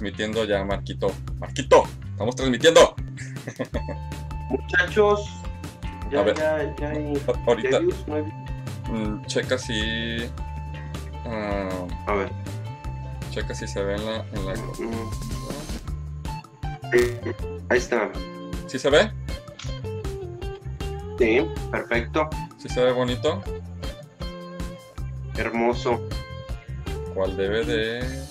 transmitiendo ya, Marquito. Marquito, estamos transmitiendo. Muchachos, ya, A ver. ya, ya hay. Ahorita, no hay mm, checa si. ah, A ver. checa si se ve en la. En la mm. Eh, Ahí está. ¿Sí se ve? Sí, perfecto. ¿Sí se ve bonito? Hermoso. ¿Cuál debe de.?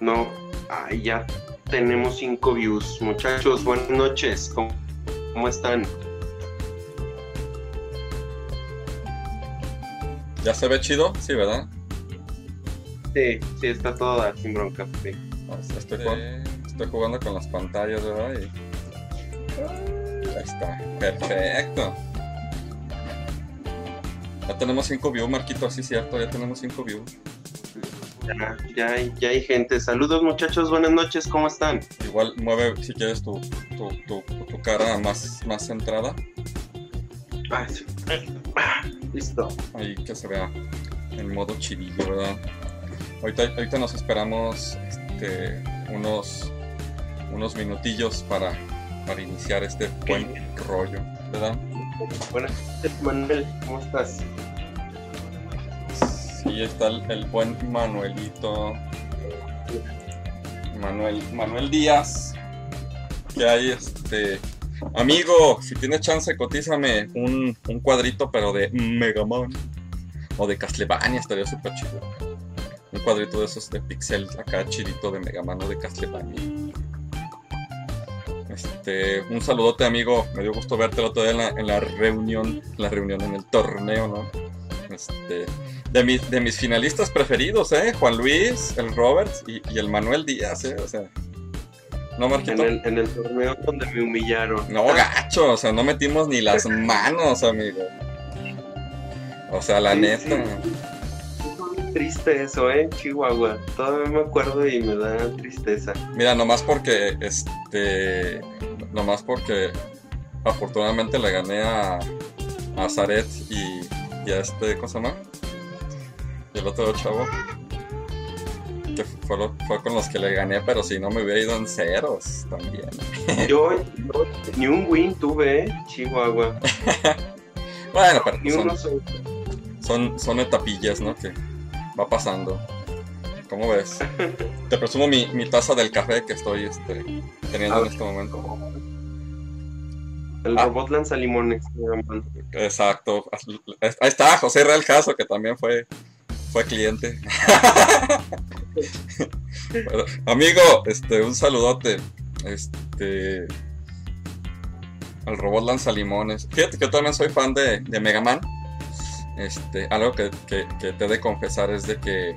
No, ahí ya tenemos cinco views. Muchachos, buenas noches. ¿Cómo, cómo están? ¿Ya se ve chido? Sí, ¿verdad? Sí, sí, está todo sin bronca. sí. Estoy, jugando, estoy jugando con las pantallas, ¿verdad? Y... Ahí está. Perfecto. Ya tenemos 5 views, Marquito, sí, cierto, ya tenemos 5 views. Ya, ya, hay, ya hay gente. Saludos, muchachos. Buenas noches. ¿Cómo están? Igual mueve, si quieres, tu, tu, tu, tu cara más, más centrada. Sí. Ah, Listo. Ahí que se vea en modo chidillo, ¿verdad? Ahorita, ahorita nos esperamos este, unos, unos minutillos para, para iniciar este buen rollo, ¿verdad? Buenas noches, Manuel. ¿Cómo estás? Sí, está el, buen Manuelito. Manuel, Manuel Díaz. Que hay este. Amigo, si tienes chance, cotízame un, un cuadrito, pero de Mega Man. O de Castlevania, estaría súper chido. Un cuadrito de esos de pixel acá chidito de Mega Man o de Castlevania. Este, un saludote amigo, me dio gusto verte el otro día en la, en la reunión, la reunión en el torneo, ¿no? Este, de, mis, de mis finalistas preferidos, ¿eh? Juan Luis, el Robert y, y el Manuel Díaz, ¿eh? O sea, no, Marquito. En el, en el torneo donde me humillaron. No, gacho, o sea, no metimos ni las manos, amigo. O sea, la Sí, neta. sí. Triste eso, ¿eh? Chihuahua. Todavía me acuerdo y me da tristeza. Mira, nomás porque, este, nomás porque afortunadamente le gané a, a Zaret y, y a este, ¿cómo se llama? Y el otro chavo. Que fue, con los que le gané, pero si no me hubiera ido en ceros también. Yo, yo ni un win tuve, ¿eh? Chihuahua. Bueno, pero Ni son, uno son, son etapillas, ¿no? Que va pasando. ¿Cómo ves? Te presumo mi, mi taza del café que estoy este, teniendo en este momento. El Ah. robot lanza limones. Exacto. Ahí está José Real Caso, que también fue, fue cliente. Bueno, amigo, este, un saludote. Este. Al robot lanza limones. Fíjate que yo también soy fan de, de Mega Man. Este, algo que, que- que te he de confesar es de que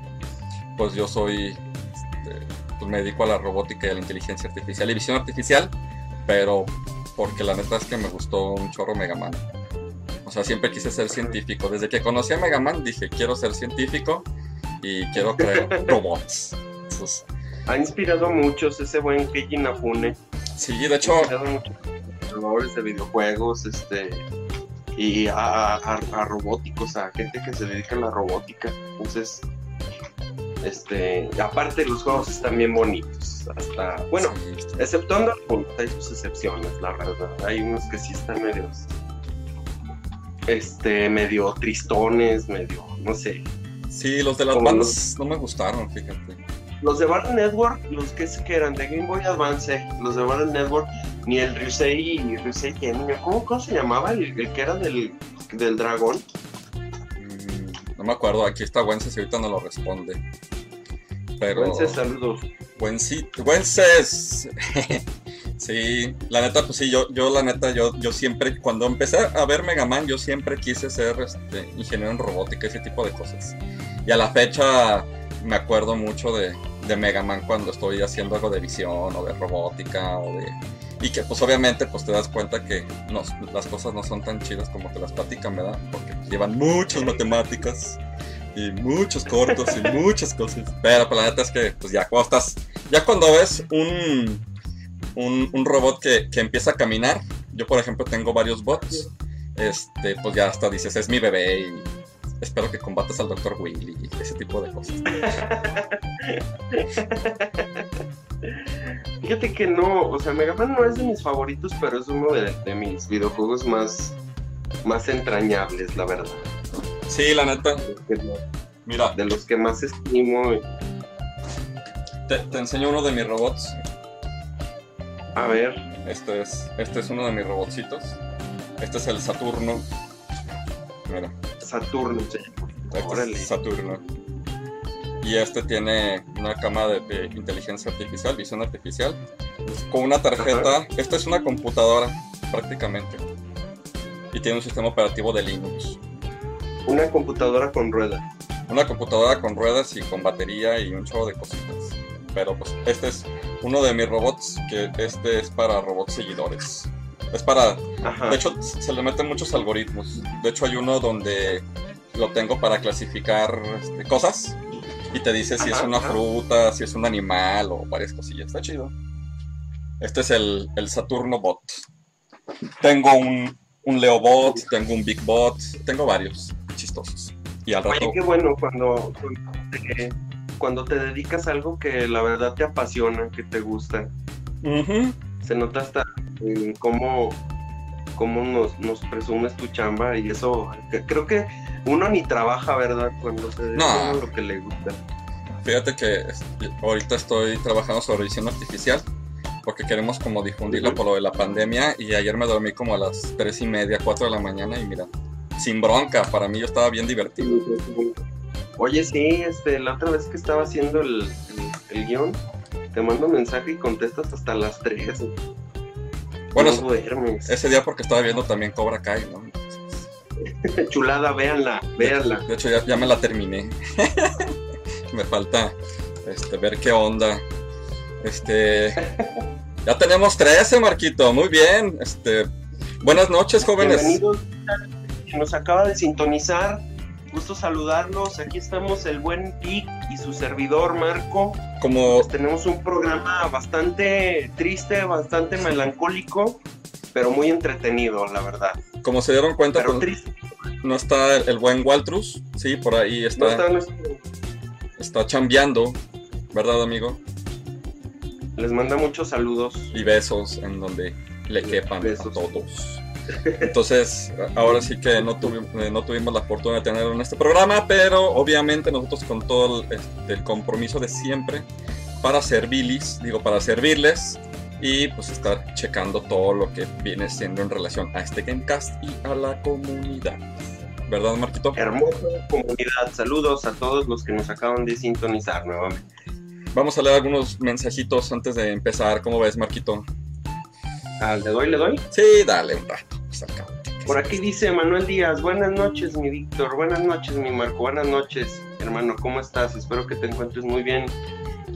pues yo soy este, pues me dedico a la robótica y a la inteligencia artificial y visión artificial, pero porque la neta es que me gustó un chorro Mega Man. O sea, siempre quise ser científico. Desde que conocí a Mega Man dije, quiero ser científico y quiero crear robots. Entonces, Ha inspirado a muchos ese buen Keiji Inafune. sí, de Ha hecho, inspirado a muchos creadores de videojuegos, este. Y a, a- a- a robóticos, a gente que se dedica a la robótica. Entonces, este. Aparte, los juegos están bien bonitos. Hasta. Bueno, sí, exceptuando algunos, hay sus excepciones, la verdad. Hay unos que sí están medios. Este, medio tristones, medio, no sé. sí, los de las Como bandas no me gustaron, fíjate. Los de Battle Network, los que, que eran de Game Boy Advance, eh, los de Battle Network, ni el Ryusei y Ryusei Kenya, ¿cómo, cómo se llamaba? El, el que era del, del dragón. Mm, No me acuerdo, aquí está Wences y ahorita no lo responde. Pero. Entonces, saludos. Wences. Sí, la neta, pues sí, yo, yo la neta, yo, yo siempre, cuando empecé a ver Mega Man, yo siempre quise ser este, ingeniero en robótica, ese tipo de cosas. Y a la fecha me acuerdo mucho de, de Mega Man cuando estoy haciendo algo de visión o de robótica o de... Y que pues obviamente pues te das cuenta que no- las cosas no son tan chidas como te las platican, ¿verdad? Porque llevan muchas matemáticas y muchos cortos y muchas cosas. Pero pues, la neta es que pues ya cuando estás, ya cuando ves un, un, un robot que, que empieza a caminar. Yo, por ejemplo, tengo varios bots. Este, pues ya hasta dices, es mi bebé y espero que combatas al Dr. Willy y ese tipo de cosas. Fíjate que no, o sea, Mega Man no es de mis favoritos, pero es uno de, de mis videojuegos más, más entrañables, la verdad. Sí, la neta. De los que, Mira, de los que más estimo. te, te enseño uno de mis robots. A ver, Este es, este es uno de mis robotcitos. Este es el Saturno. Mira, Saturno llama. este Órale. es Saturno. Y este tiene una cama de, de inteligencia artificial, visión artificial, con una tarjeta. Esta es una computadora, prácticamente. Y tiene un sistema operativo de Linux. Una computadora con rueda. Una computadora con ruedas y con batería y un chorro de cositas. Pero pues este es uno de mis robots, que este es para robots seguidores. Es para Ajá. De hecho, se le meten muchos algoritmos. De hecho, hay uno donde lo tengo para clasificar este, cosas y te dice si es Ajá, una ajá. fruta, si es un animal o varias cosillas. Está chido. Este es el, el Saturno Bot. Tengo un, un Leo Bot, tengo un Big Bot, tengo varios chistosos. Y al rato. Oye, qué bueno cuando, cuando, te, cuando te dedicas a algo que la verdad te apasiona, que te gusta. Se nota hasta en cómo, cómo nos, nos presumes tu chamba y eso. que- creo que uno ni trabaja, ¿verdad? Cuando se dedica No. a lo que le gusta. Fíjate que este, ahorita estoy trabajando sobre visión artificial porque queremos como difundirlo por lo de la pandemia y ayer me dormí como a las tres y media, 4 de la mañana y mira, sin bronca, para mí yo estaba bien divertido. Oye, sí, este, la otra vez que estaba haciendo el, el, el guion, te mando mensaje y contestas hasta las 3. Bueno, no duermes. ese día porque estaba viendo también Cobra Kai, ¿no? Chulada, véanla, véanla. De hecho ya, ya me la terminé. me falta este, ver qué onda. Este, ya tenemos 13, Marquito, muy bien. Este, buenas noches, jóvenes. Bienvenidos, que nos acaba de sintonizar. Gusto saludarlos. Aquí estamos el buen Vic y su servidor Marco. Como Pues tenemos un programa bastante triste, bastante melancólico, pero muy entretenido, la verdad. Como se dieron cuenta, Pero pues, triste. no está el, el buen Waltrus, sí, por ahí No está, está nuestro- está chambeando, ¿verdad, amigo? Les manda muchos saludos. Y besos en donde le quepan a Besos. todos. Entonces, ahora sí que no, tuvi- eh, no tuvimos la fortuna de tenerlo en este programa, pero obviamente nosotros con todo el, este, el compromiso de siempre para servirles, digo, para servirles y pues estar checando todo lo que viene siendo en relación a este Gamecast y a la comunidad. ¿Verdad, Marquito? Hermosa comunidad. Saludos a todos los que nos acaban de sintonizar nuevamente. Vamos a leer algunos mensajitos antes de empezar. ¿Cómo ves, Marquito? Ah, ¿Le doy, le doy? Sí, dale un rato. Por aquí dice Manuel Díaz, buenas noches mi Víctor, buenas noches mi Marco, buenas noches hermano, ¿cómo estás? Espero que te encuentres muy bien.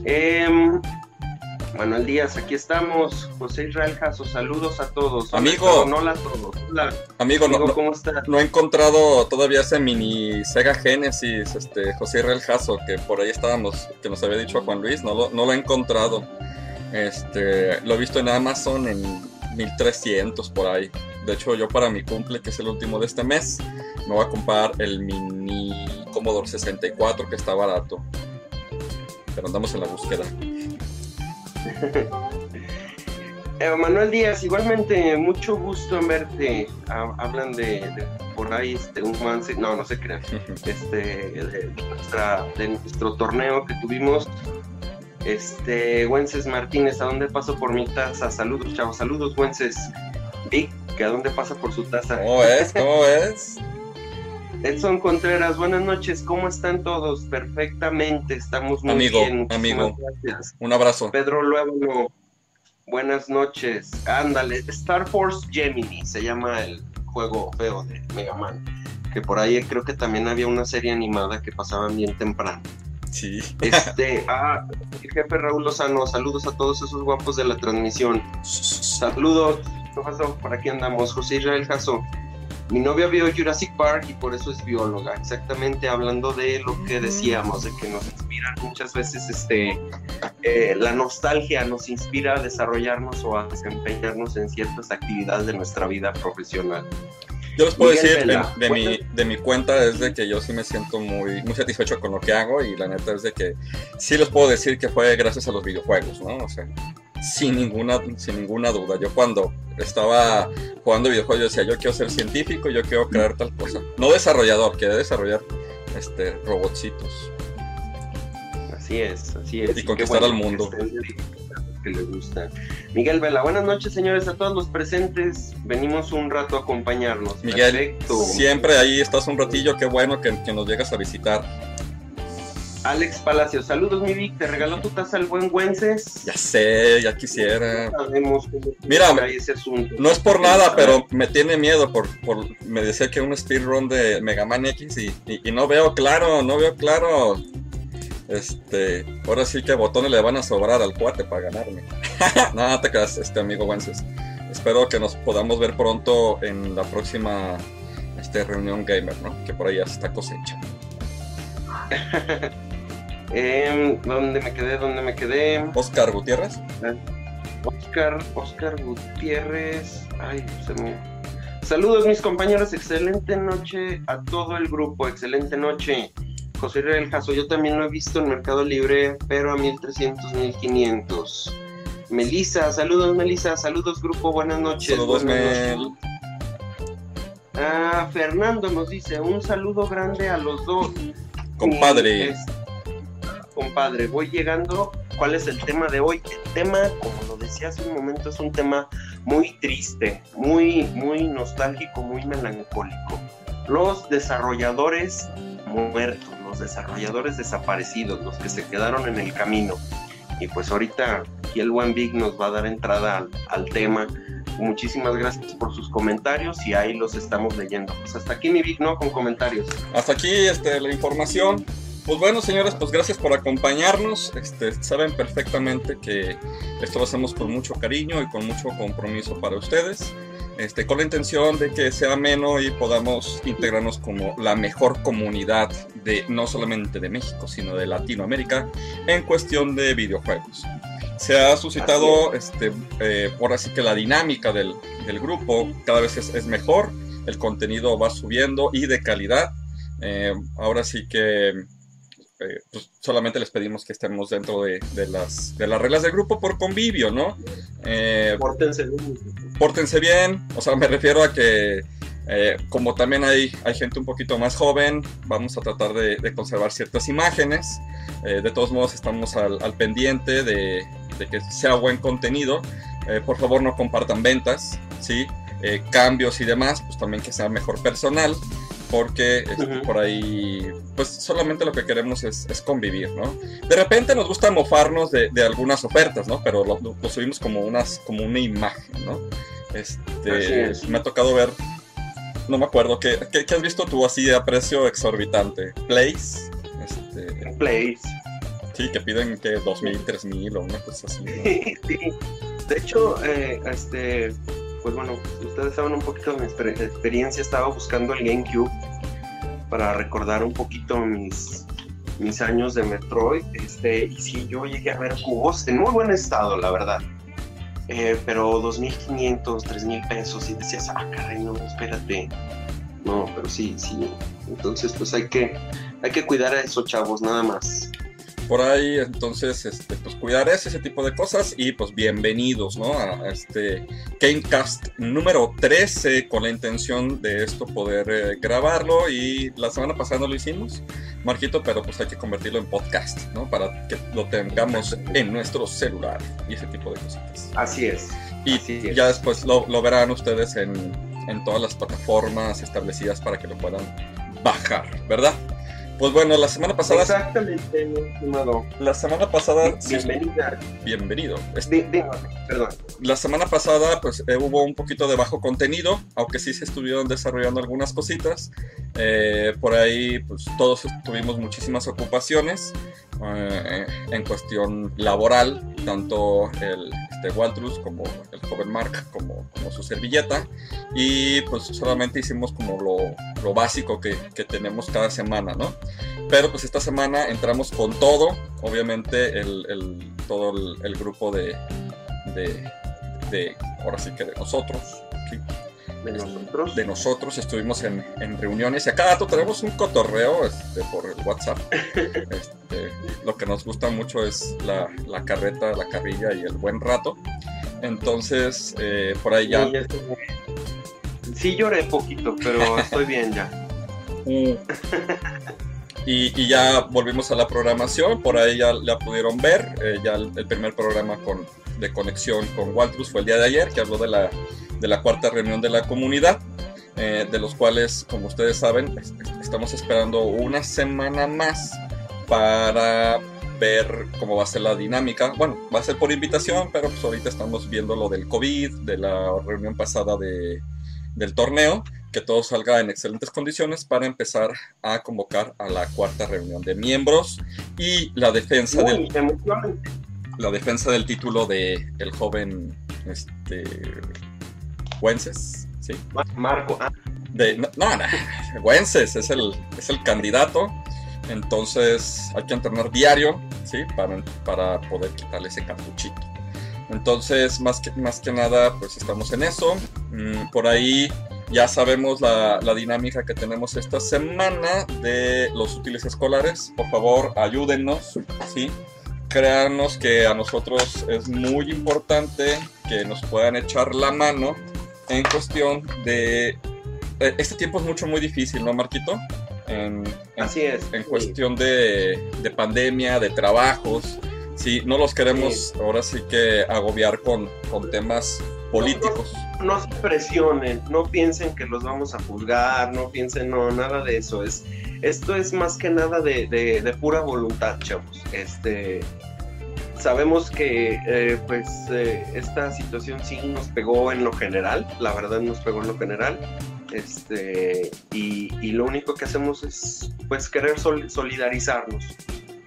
Em, Manuel Díaz, aquí estamos. José Israel Jasso, saludos a todos. Amigo. hola a todos. Hola, amigo, no- ¿cómo estás? no he encontrado todavía ese mini Sega Genesis, este, José Israel Jasso, que por ahí estábamos, que nos había dicho Juan Luis, no lo, no lo he encontrado. Este, lo he visto en Amazon en 1300 por ahí. De hecho, yo para mi cumple, que es el último de este mes, me voy a comprar el mini Commodore 64 que está barato. Pero andamos en la búsqueda. Eh, Manuel Díaz, igualmente, mucho gusto en verte. Ha- hablan de, de por ahí este, un man, no, no se crean. este, de, nuestra, de nuestro torneo que tuvimos. Este, Wences Martínez, ¿a dónde paso por mi taza? Saludos, chavos, saludos, Wences. Vic, que a dónde pasa por su taza. ¿Cómo ves? ¿Cómo ves? Edson Contreras, buenas noches, ¿cómo están todos? Perfectamente, estamos muy Amigo, bien. muchísimas amigo. Gracias. Un abrazo. Pedro Luego, buenas noches. Ándale, Star Force Gemini se llama el juego feo de Mega Man. Que por ahí creo que también había una serie animada que pasaban bien temprano. Sí. Este, ah, el jefe Raúl Lozano, saludos a todos esos guapos de la transmisión. Saludos, ¿qué pasó? Por aquí andamos. José Israel Jasso. Mi novia vio Jurassic Park y por eso es bióloga. Exactamente hablando de lo que decíamos, de que nos inspiran muchas veces este eh, la nostalgia nos inspira a desarrollarnos o a desempeñarnos en ciertas actividades de nuestra vida profesional. Yo les puedo decir de, mi, de mi cuenta es de que yo sí me siento muy, muy satisfecho con lo que hago y la neta es de que sí les puedo decir que fue gracias a los videojuegos, ¿no? O sea, sin ninguna, sin ninguna duda. Yo cuando estaba jugando videojuegos yo decía, yo quiero ser científico, yo quiero crear tal cosa. No desarrollador, quiero desarrollar este, robotcitos. Así es, así es. Y, conquistar al mundo. Que, le gusta. Miguel Vela, buenas noches señores a todos los presentes. Venimos un rato a acompañarnos. Miguel, siempre ahí estás un ratillo, qué bueno que, que nos llegas a visitar. Alex Palacio, saludos mi Vic, te regaló tu taza el buen Wences. Ya sé, ya quisiera. Mira, no es por nada, pero me tiene miedo por, por me decía que un speedrun de Mega Man X y, y, no veo claro, no veo claro. Este, ahora sí que botones le van a sobrar al cuate para ganarme. no, te quedas, este amigo Wences. Espero que nos podamos ver pronto en la próxima este, reunión gamer, ¿no? Que por ahí ya está cosechando. Eh, ¿Dónde me quedé? ¿Dónde me quedé? Oscar Gutiérrez. Oscar, Oscar Gutiérrez. Ay, se me... Saludos mis compañeros, excelente noche a todo el grupo, excelente noche. José El Jaso, yo también lo he visto en Mercado Libre, pero a 1300, 1500. Melisa, saludos Melisa, saludos grupo, buenas noches. Saludos, Mel. Ah, Fernando nos dice, un saludo grande a los dos. Compadre compadre, voy llegando. ¿Cuál es el tema de hoy? El tema, como lo decía hace un momento, es un tema muy triste, muy, muy nostálgico, muy melancólico. Los desarrolladores muertos, los desarrolladores desaparecidos, los que se quedaron en el camino. Y pues ahorita aquí el buen Big nos va a dar entrada al, tema. Muchísimas gracias por sus comentarios y ahí los estamos leyendo. Pues hasta aquí mi Big, ¿no? Con comentarios. Hasta aquí este, la información. Pues bueno, señores, pues gracias por acompañarnos. Este, saben perfectamente que esto lo hacemos con mucho cariño y con mucho compromiso para ustedes. Este, con la intención de que sea ameno y podamos integrarnos como la mejor comunidad de no solamente de México, sino de Latinoamérica en cuestión de videojuegos. Se ha suscitado, este, eh, por así que la dinámica del, del grupo cada vez es, es, mejor, el contenido va subiendo y de calidad. Eh, ahora sí que eh, pues solamente les pedimos que estemos dentro de, las, de las reglas del grupo por convivio, ¿no? Eh, pórtense bien. Pórtense bien, o sea, me refiero a que eh, como también hay, hay gente un poquito más joven, vamos a tratar de, conservar ciertas imágenes. de todos modos, estamos al, pendiente de, de, que sea buen contenido. por favor, no compartan ventas, ¿sí? cambios y demás, pues también que sea mejor personal porque este, por ahí, pues solamente lo que queremos es, convivir, ¿no? De repente nos gusta mofarnos de, algunas ofertas, ¿no? Pero lo, subimos como, unas, como una imagen, ¿no? Este, me ha tocado ver, no me acuerdo, ¿qué, qué, has visto tú así de precio exorbitante? ¿Place? Este, Place. Sí, que piden que 2.000, 3.000 o una cosa así. sí. De hecho, eh, este pues bueno, ustedes saben un poquito de mi experiencia, estaba buscando el GameCube para recordar un poquito mis, mis años de Metroid, este, y sí, yo llegué a ver cubos en muy buen estado, la verdad. Eh, pero 2.500, 3.000 pesos y decías, ah, caray, no, espérate. No, pero sí, sí. Entonces, pues hay que, hay que cuidar a esos chavos, nada más por ahí, entonces, este, pues cuidar ese tipo de cosas y pues bienvenidos, ¿no? A, este Gamecast número 13 con la intención de esto poder eh, grabarlo y la semana pasada no lo hicimos, Marquito, pero pues hay que convertirlo en podcast, ¿no? Para que lo tengamos en nuestro celular y ese tipo de cositas. Así es. Y ya después lo, lo verán ustedes en, en todas las plataformas establecidas para que lo puedan bajar, ¿verdad? Pues bueno, la semana pasada. Exactamente, mi estimado. La semana pasada. Bienvenida. bienvenido. perdón. La semana pasada, pues eh, hubo un poquito de bajo contenido, aunque sí se estuvieron desarrollando algunas cositas. Eh, por ahí, pues todos tuvimos muchísimas ocupaciones eh, en cuestión laboral, tanto el este, Waltrus, como el joven Mark, como, como su servilleta. Y pues solamente hicimos como lo, lo básico que, que, tenemos cada semana, ¿no? Pero pues esta semana entramos con todo, obviamente el, el todo el, grupo de, de, de, ahora sí que de nosotros. De nosotros. De nosotros estuvimos en, en, reuniones y a cada rato tenemos un cotorreo este, por el WhatsApp. Este, lo que nos gusta mucho es la, la, carreta, la carrilla y el buen rato. Entonces, eh, por ahí ya... Sí, ya estoy... sí, lloré poquito, pero estoy bien ya. Uh. Y, y, ya volvimos a la programación, por ahí ya la pudieron ver, eh, ya el, el, primer programa con, de conexión con Waltrus fue el día de ayer, que habló de la de la cuarta reunión de la comunidad, eh, de los cuales, como ustedes saben, estamos esperando una semana más para ver cómo va a ser la dinámica. Bueno, va a ser por invitación, pero pues ahorita estamos viendo lo del COVID, de la reunión pasada de, del torneo, que todo salga en excelentes condiciones para empezar a convocar a la cuarta reunión de miembros y la defensa Uy, del la defensa del título de el joven este Wences, ¿sí? Marco. Ah. De, no, no, no, Wences es el, es el candidato. Entonces hay que entrenar diario, ¿sí? Para, para poder quitarle ese capuchito. Entonces, más que, más que nada, pues estamos en eso. Mm, por ahí ya sabemos la, la, dinámica que tenemos esta semana de los útiles escolares. Por favor, ayúdennos, ¿sí? Créanos que a nosotros es muy importante que nos puedan echar la mano en cuestión de... Eh, este tiempo es mucho, muy difícil, ¿no, Marquito? En, en, Así es. En cuestión de, de, pandemia, de trabajos. Sí, no los queremos sí. ahora sí que agobiar con, con temas políticos. No, no, no, se presionen, no piensen que los vamos a juzgar, no piensen, no, nada de eso. Es, esto es más que nada de, de, de pura voluntad, chavos. Este, sabemos que eh, pues eh, esta situación sí nos pegó en lo general, la verdad nos pegó en lo general, este, y, lo único que hacemos es pues querer sol solidarizarnos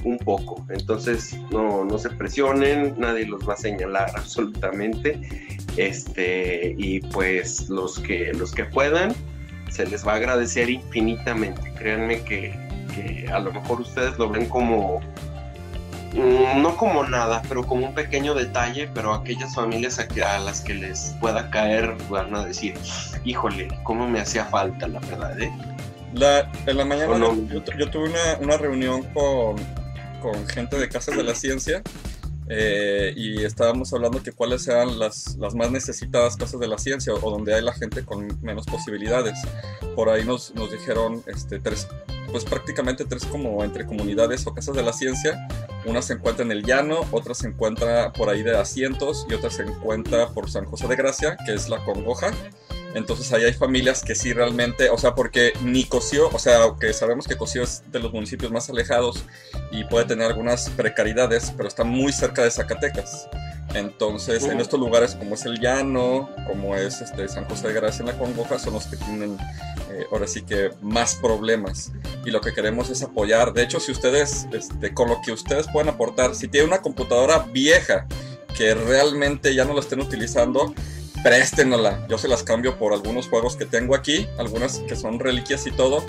un poco, entonces no, no se presionen, nadie los va a señalar absolutamente, este, y pues los que, los que puedan, se les va a agradecer infinitamente, créanme que, que a lo mejor ustedes lo ven como no como nada, pero como un pequeño detalle, pero aquellas familias a, que, a, las que les pueda caer van a decir, híjole, cómo me hacía falta, la verdad, ¿eh? La, en la mañana no? yo, yo, tuve una, una reunión con, con, gente de Casas de la Ciencia eh, y estábamos hablando que cuáles eran las, las, más necesitadas casas de la ciencia o, o, donde hay la gente con menos posibilidades. Por ahí nos, nos dijeron este, tres, pues prácticamente tres como entre comunidades o casas de la ciencia. Una se encuentra en el llano, otra se encuentra por ahí de asientos y otra se encuentra por San José de Gracia, que es la Congoja. Entonces ahí hay familias que sí realmente, o sea, porque ni Cosío, o sea, aunque sabemos que Cosío es de los municipios más alejados y puede tener algunas precariedades, pero está muy cerca de Zacatecas. Entonces, en estos lugares como es el Llano, como es este San José de Gracia en la Congoja, son los que tienen eh, ahora sí que más problemas. Y lo que queremos es apoyar. De hecho, si ustedes, este, con lo que ustedes pueden aportar, si tienen una computadora vieja que realmente ya no la estén utilizando, préstenosla. Yo se las cambio por algunos juegos que tengo aquí, algunas que son reliquias y todo.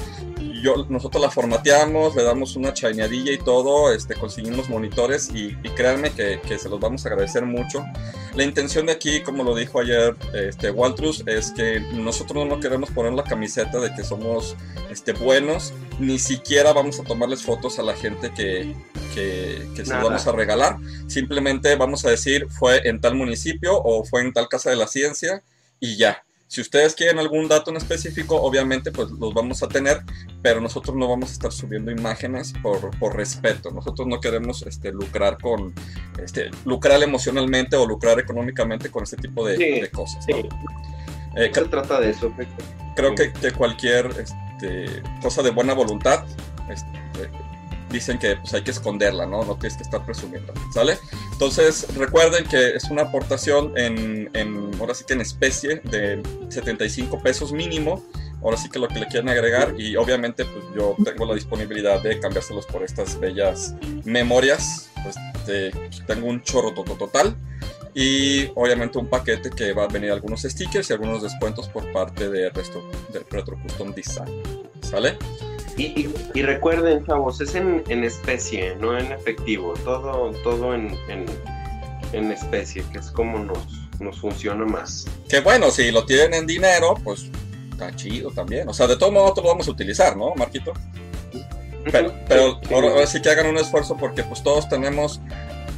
Yo, nosotros la formateamos, le damos una chaineadilla y todo, este, conseguimos monitores y, y créanme que, que, se los vamos a agradecer mucho. La intención de aquí, como lo dijo ayer este, Waltrus, es que nosotros no queremos poner la camiseta de que somos este, buenos, ni siquiera vamos a tomarles fotos a la gente que, que, que se los vamos a regalar. Simplemente vamos a decir fue en tal municipio o fue en tal casa de la ciencia y ya. Si ustedes quieren algún dato en específico, obviamente pues los vamos a tener, pero nosotros no vamos a estar subiendo imágenes por, por respeto. Nosotros no queremos este, lucrar con, este, lucrar emocionalmente o lucrar económicamente con este tipo de, sí, de cosas. Sí. ¿no? Eh, se trata de eso. Creo que, que cualquier este, cosa de buena voluntad este, dicen que pues, hay que esconderla, ¿no? No tienes que estar presumiendo, ¿sale? Entonces, recuerden que es una aportación en, en, ahora sí que en especie de 75 pesos mínimo. Ahora sí que lo que le quieren agregar y obviamente pues yo tengo la disponibilidad de cambiárselos por estas bellas memorias. Pues de, tengo un chorro total. Y obviamente un paquete que va a venir algunos stickers y algunos descuentos por parte de Retro, de Retro Custom Design. ¿Sale? Y, y, recuerden, chavos, es en, en, especie, no en efectivo. Todo, todo en, en, en especie, que es como nos, nos funciona más. Que bueno, si lo tienen en dinero, pues está chido también. O sea, de todo modo lo vamos a utilizar, ¿no, Marquito? Pero, pero ahora sí que hagan un esfuerzo porque pues todos tenemos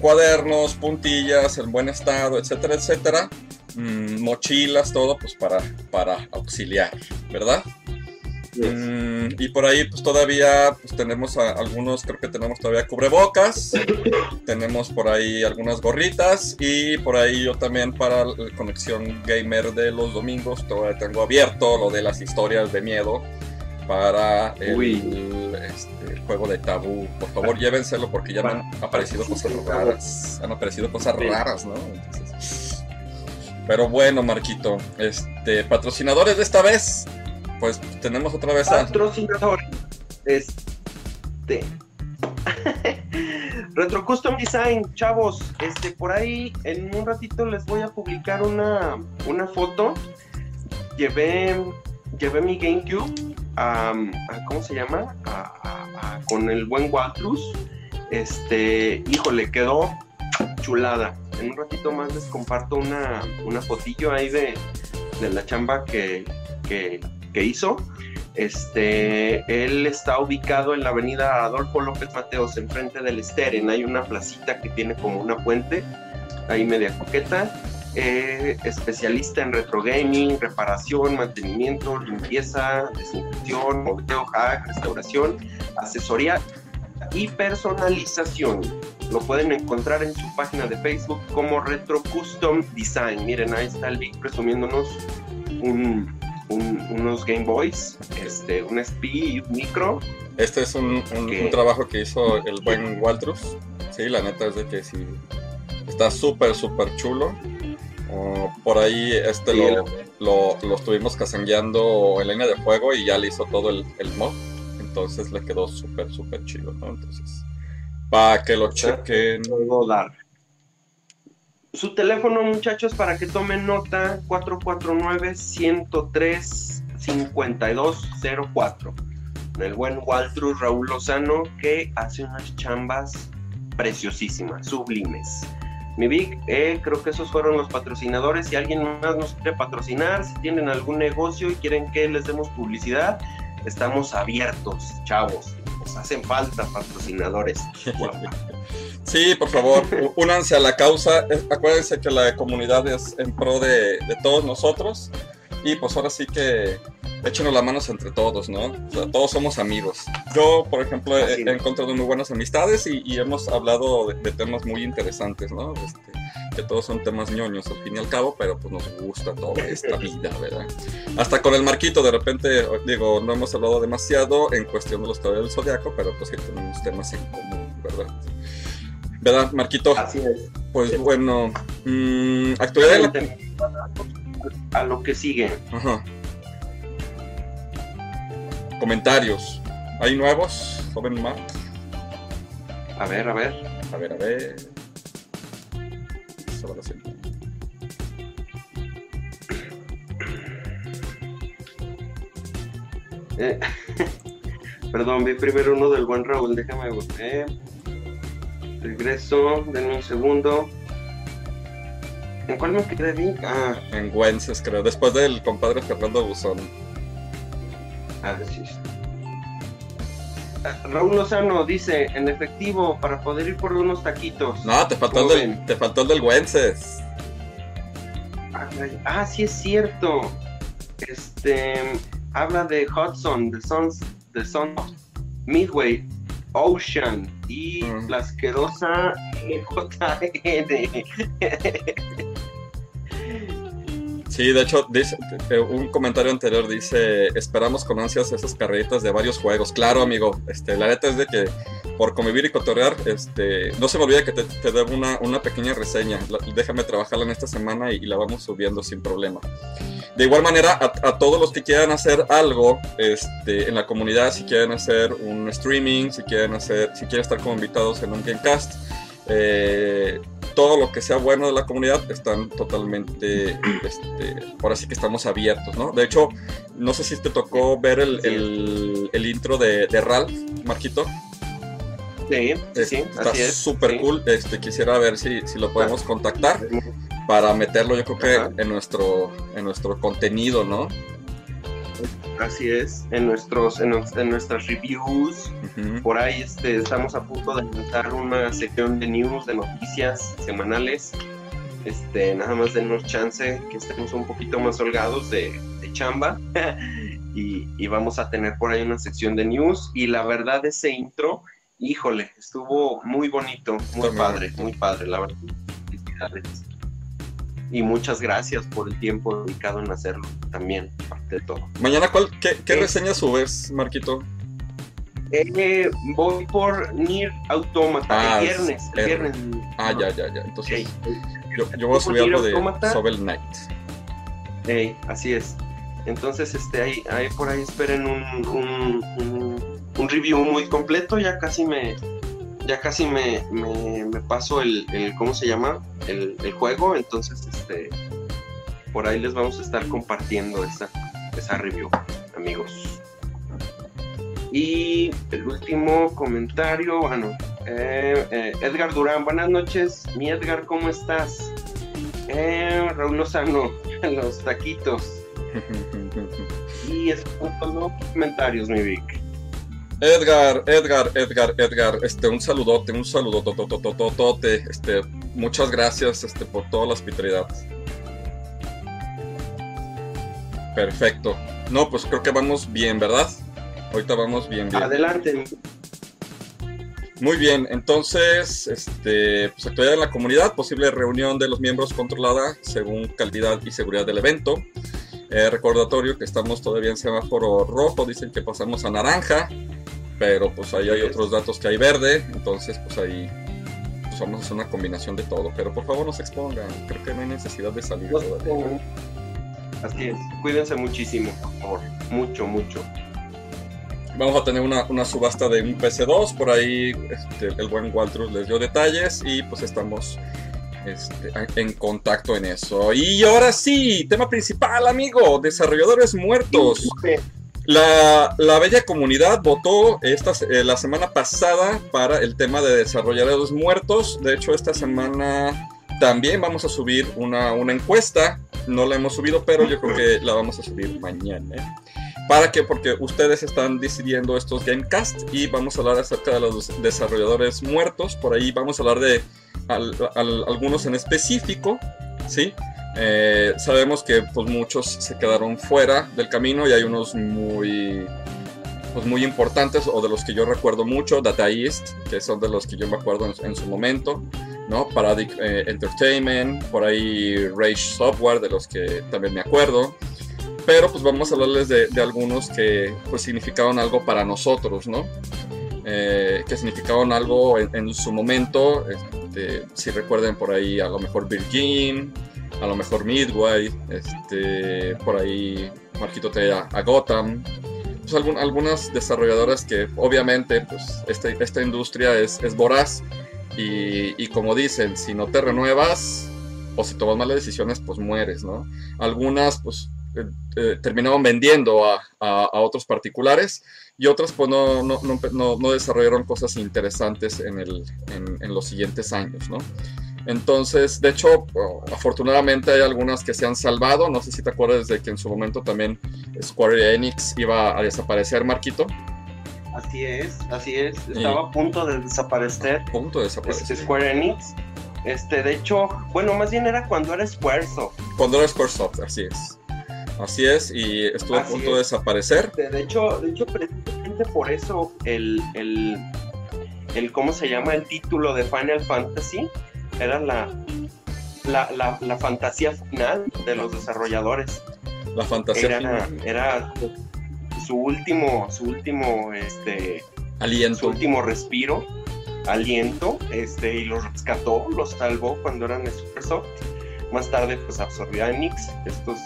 cuadernos, puntillas, en buen estado, etcétera, etcétera. Mm, mochilas, todo pues para, para auxiliar, ¿verdad? Mm, y por ahí pues todavía pues tenemos algunos, creo que tenemos todavía cubrebocas, tenemos por ahí algunas gorritas y por ahí yo también para la conexión gamer de los domingos todavía tengo abierto lo de las historias de miedo para el, este, juego de tabú. Por favor llévenselo porque ya me han aparecido cosas raras, han aparecido cosas raras, ¿no? pero bueno, Marquito, este, patrocinadores de esta vez pues tenemos otra vez a. Patrocinador. Este. Retro Custom Design, chavos. Este, por ahí en un ratito les voy a publicar una, una foto. Llevé, llevé mi GameCube a, ¿cómo se llama? con el buen Waltrus. Este, híjole, quedó chulada. En un ratito más les comparto una, una fotillo ahí de, de la chamba que, que, que hizo. Este, él está ubicado en la avenida Adolfo López Mateos, enfrente del Steren. Hay una placita que tiene como una puente, ahí media coqueta. Eh, especialista en retro gaming, reparación, mantenimiento, limpieza, desinfección, moveteo, hack, restauración, asesoría y personalización. Lo pueden encontrar en su página de Facebook como Retro Custom Design. Miren, ahí está el link presumiéndonos un, unos Game Boys, este, un SP y un micro. Este es un, trabajo que hizo el buen Waltrus. Sí, la neta es de que sí, está súper, súper chulo. por ahí este lo, lo, estuvimos casangueando en línea de juego y ya le hizo todo el, el mod. Entonces le quedó súper, súper chido, ¿no? Entonces, para que lo chequen. Dar. Su teléfono, muchachos, para que tomen nota, 449-103-5204. El buen Waltrus Raúl Lozano, que hace unas chambas preciosísimas, sublimes. Mi Vic, eh, creo que esos fueron los patrocinadores. Si alguien más nos quiere patrocinar, si tienen algún negocio y quieren que les demos publicidad, estamos abiertos, chavos. Nos hacen falta patrocinadores. Sí, por favor, únanse a la causa. Acuérdense que la comunidad es en pro de, todos nosotros. Y pues ahora sí que échenos las manos entre todos, ¿no? O sea, todos somos amigos. Yo, por ejemplo, he, encontrado muy buenas amistades y, hemos hablado de, temas muy interesantes, ¿no? Este, que todos son temas ñoños al fin y al cabo, pero pues nos gusta toda esta vida, ¿verdad? Hasta con el Marquito, de repente, digo, no hemos hablado demasiado en cuestión de los caballeros del zodiaco, pero pues que tenemos temas en común, ¿verdad? ¿Verdad, Marquito? Así es. Pues bueno, mmm, actualidad A lo que sigue. Ajá. Comentarios. ¿Hay nuevos, joven Mark? A ver, a ver. A ver, a ver. Eh, perdón, vi primero uno del buen Raúl, déjame ver. Regreso, denme un segundo. ¿En cuál me quedé, Ah. En Güences, creo. Después del compadre Fernando Buzón. Ah, sí. Ah, Raúl Lozano dice, en efectivo, para poder ir por unos taquitos. No, te faltó, el del, te faltó el del Güences. Ah, ah, sí es cierto. Este habla de Hudson, de Sons, de Sons Midway, Ocean y la asquerosa JN. Sí, de hecho, un comentario anterior dice, esperamos con ansias esas carreritas de varios juegos. Claro, amigo, este, la neta es de que por convivir y cotorrear, este, no se me olvida que te, te debo una, una, pequeña reseña. déjame trabajarla en esta semana y, la vamos subiendo sin problema. De igual manera, a, todos los que quieran hacer algo este, en la comunidad, si quieren hacer un streaming, si quieren hacer, si quieren estar como invitados en un Gamecast, eh, todo lo que sea bueno de la comunidad están totalmente, este, ahora sí que estamos abiertos, ¿no? De hecho, no sé si te tocó ver el, el, el intro de, de Ralph, Marquito. Sí, sí, Está súper cool. Este, quisiera ver si, si lo podemos contactar para meterlo, yo creo que en nuestro, en nuestro contenido, ¿no? Así es, en nuestros, en, nuestras reviews, por ahí este, estamos a punto de lanzar una sección de news, de noticias semanales. Este, nada más denos chance que estemos un poquito más holgados de, chamba. y, y, vamos a tener por ahí una sección de news. Y la verdad, ese intro, híjole, estuvo muy bonito, muy padre, muy padre, la verdad. Y muchas gracias por el tiempo dedicado en hacerlo también, aparte de todo. Mañana, ¿cuál, ¿qué, qué reseña subes, Marquito? Eh, voy por Nier Automata, el ah, viernes. El viernes. Ah, ya, ya, ya. Entonces, yo, yo, voy a subir algo de Sobel Knight. Hey, así es. Entonces, este, ahí, ahí por ahí esperen un, un, un, review muy completo. Ya casi me, ya casi me, me, me paso el, el, ¿cómo se llama? El, el, juego. Entonces, este, por ahí les vamos a estar compartiendo esa, esa review, amigos. Y el último comentario, bueno, eh, eh, Edgar Durán, buenas noches. Mi Edgar, ¿cómo estás? Eh, Raúl Lozano, los taquitos. y es todos los comentarios, mi Vic. Edgar, Edgar, Edgar, Edgar, este, un saludote, un saludote, este, muchas gracias, este, por toda la hospitalidad. Perfecto. No, pues creo que vamos bien, ¿verdad? Ahorita vamos bien, bien. Adelante. Muy bien, entonces, este, pues actualidad en la comunidad, posible reunión de los miembros controlada según calidad y seguridad del evento. Eh, recordatorio que estamos todavía en semáforo rojo, dicen que pasamos a naranja, pero pues ahí hay otros datos que hay verde, entonces pues ahí pues vamos a hacer una combinación de todo, pero por favor no se expongan, creo que no hay necesidad de salir todavía. Así es, cuídense muchísimo, por favor, mucho, mucho. Vamos a tener una, subasta de un PC2, por ahí este, el buen Waltrus les dio detalles y pues estamos este, en contacto en eso. Y ahora sí, tema principal, amigo, desarrolladores muertos. La, la bella comunidad votó esta, eh, la semana pasada para el tema de desarrolladores muertos. De hecho, esta semana también vamos a subir una, una encuesta. No la hemos subido, pero yo creo que la vamos a subir mañana. ¿Para qué? Porque ustedes están decidiendo estos Gamecast y vamos a hablar acerca de los desarrolladores muertos. Por ahí vamos a hablar de algunos en específico, ¿sí? Eh, sabemos que pues, muchos se quedaron fuera del camino y hay unos muy, pues, muy importantes o de los que yo recuerdo mucho, Data East, que son de los que yo me acuerdo en, su momento, ¿no? Paradigm eh, Entertainment, por ahí Rage Software, de los que también me acuerdo pero pues vamos a hablarles de, algunos que pues significaron algo para nosotros, ¿no? Eh, que significaron algo en, su momento, este, si recuerden por ahí a lo mejor Virgin, a lo mejor Midway, este, por ahí Marquito te a, a Gotham, pues algunas desarrolladoras que obviamente pues este, esta industria es, es voraz y, y como dicen, si no te renuevas o si tomas malas decisiones pues mueres, ¿no? Algunas pues eh, eh, terminaron vendiendo a, a, otros particulares y otras pues no, no, no, no desarrollaron cosas interesantes en, el, en, en, los siguientes años, ¿no? Entonces, de hecho, afortunadamente hay algunas que se han salvado. No sé si te acuerdas de que en su momento también Square Enix iba a desaparecer, Marquito. Así es, así es. Estaba a punto de desaparecer. A punto de desaparecer. Este, Square Enix. Este, de hecho, bueno, más bien era cuando era Squaresoft. Cuando era Squaresoft, así es. Así es, y estuvo a punto de desaparecer. De hecho, de hecho, precisamente por eso el, el, el, ¿cómo se llama? El título de Final Fantasy era la, la, la, fantasía final de los desarrolladores. La fantasía era, final. Era su último, su último, este, aliento. Su último respiro, aliento, este, y los rescató, los salvó cuando eran Supersoft. Más tarde, pues absorbió a Enix, estos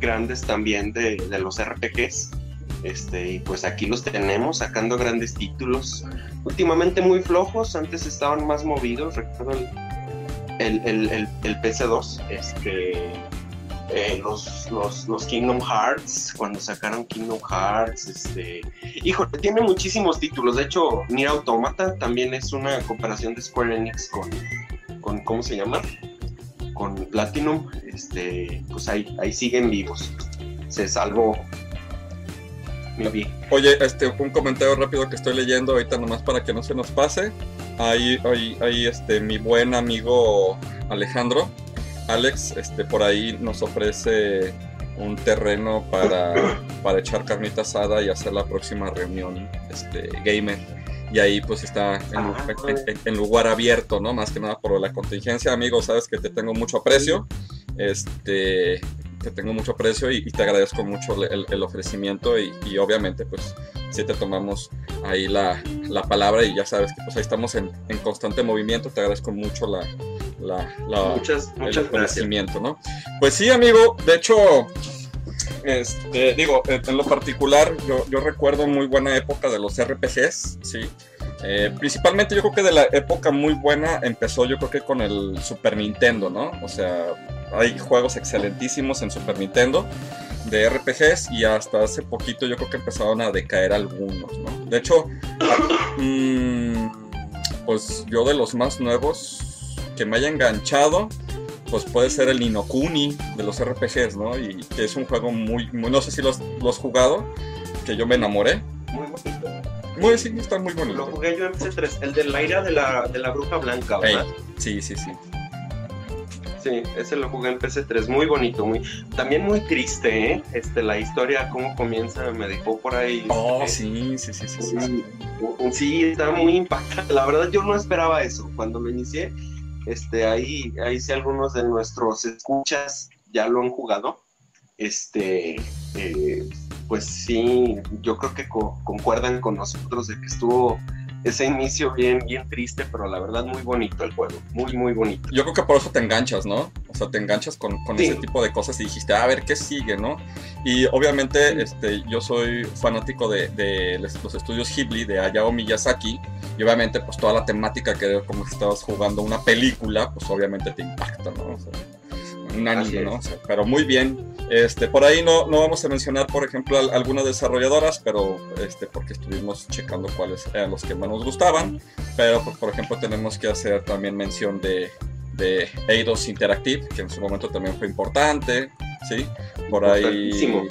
grandes también de, los RPGs. Este, y pues aquí los tenemos sacando grandes títulos. Últimamente muy flojos, antes estaban más movidos. Recuerdo el, el, el, el PC2, este, eh, los, los, los, Kingdom Hearts, cuando sacaron Kingdom Hearts, este, híjole, tiene muchísimos títulos. De hecho, Nier Automata también es una comparación de Square Enix con, con ¿cómo se llama? Con Platinum. Este, pues ahí, ahí siguen vivos. Se salvó. Oye, este, un comentario rápido que estoy leyendo ahorita nomás para que no se nos pase. Ahí, ahí, ahí este, mi buen amigo Alejandro Alex este, por ahí nos ofrece un terreno para, para echar carnita asada y hacer la próxima reunión este, gamer. Y ahí pues está en, lugar abierto, ¿no? Más que nada por la contingencia, amigo, sabes que te tengo mucho aprecio. Este, te tengo mucho aprecio y, te agradezco mucho el, ofrecimiento y, y, obviamente pues si te tomamos ahí la, la, palabra y ya sabes que pues ahí estamos en, en constante movimiento, te agradezco mucho la, la, muchas, muchas conocimiento, ¿no? Pues sí, amigo, de hecho, este, digo, en lo particular, yo, recuerdo muy buena época de los RPGs, ¿sí? Eh, principalmente yo creo que de la época muy buena empezó yo creo que con el Super Nintendo, ¿no? O sea, hay juegos excelentísimos en Super Nintendo de RPGs y hasta hace poquito yo creo que empezaron a decaer algunos, ¿no? De hecho, mm, pues yo de los más nuevos que me haya enganchado, pues puede ser el Inokuni de los RPGs, ¿no? Y que es un juego muy, no sé si lo has jugado, que yo me enamoré. Muy bonito. Muy, sí, está muy bonito. Lo jugué yo en PC3, el de la ira de la, de la bruja blanca, ¿verdad? sí, sí, sí. Sí, ese lo jugué en PC3, muy bonito, muy, también muy triste, ¿eh? Este, la historia, cómo comienza, me dejó por ahí. Oh, sí, sí, sí, sí, sí. Sí, está muy impactante. La verdad, yo no esperaba eso. Cuando me inicié, este, ahí, ahí sí algunos de nuestros escuchas ya lo han jugado. Este, eh, pues sí, yo creo que concuerdan con nosotros de que estuvo ese inicio bien, bien triste, pero la verdad muy bonito el juego, muy, muy bonito. Yo creo que por eso te enganchas, ¿no? O sea, te enganchas con, ese tipo de cosas y dijiste, a ver, ¿qué sigue, no? Y obviamente este, yo soy fanático de, los estudios Ghibli, de Hayao Miyazaki, y obviamente pues toda la temática que como si estabas jugando una película, pues obviamente te impacta, ¿no? O sea, un anime, ¿no? pero muy bien. Este, por ahí no, no vamos a mencionar, por ejemplo, algunas desarrolladoras, pero este, porque estuvimos checando cuáles eran los que más nos gustaban. Pero, pues, por ejemplo, tenemos que hacer también mención de, de Eidos Interactive, que en su momento también fue importante, ¿sí? Por ahí,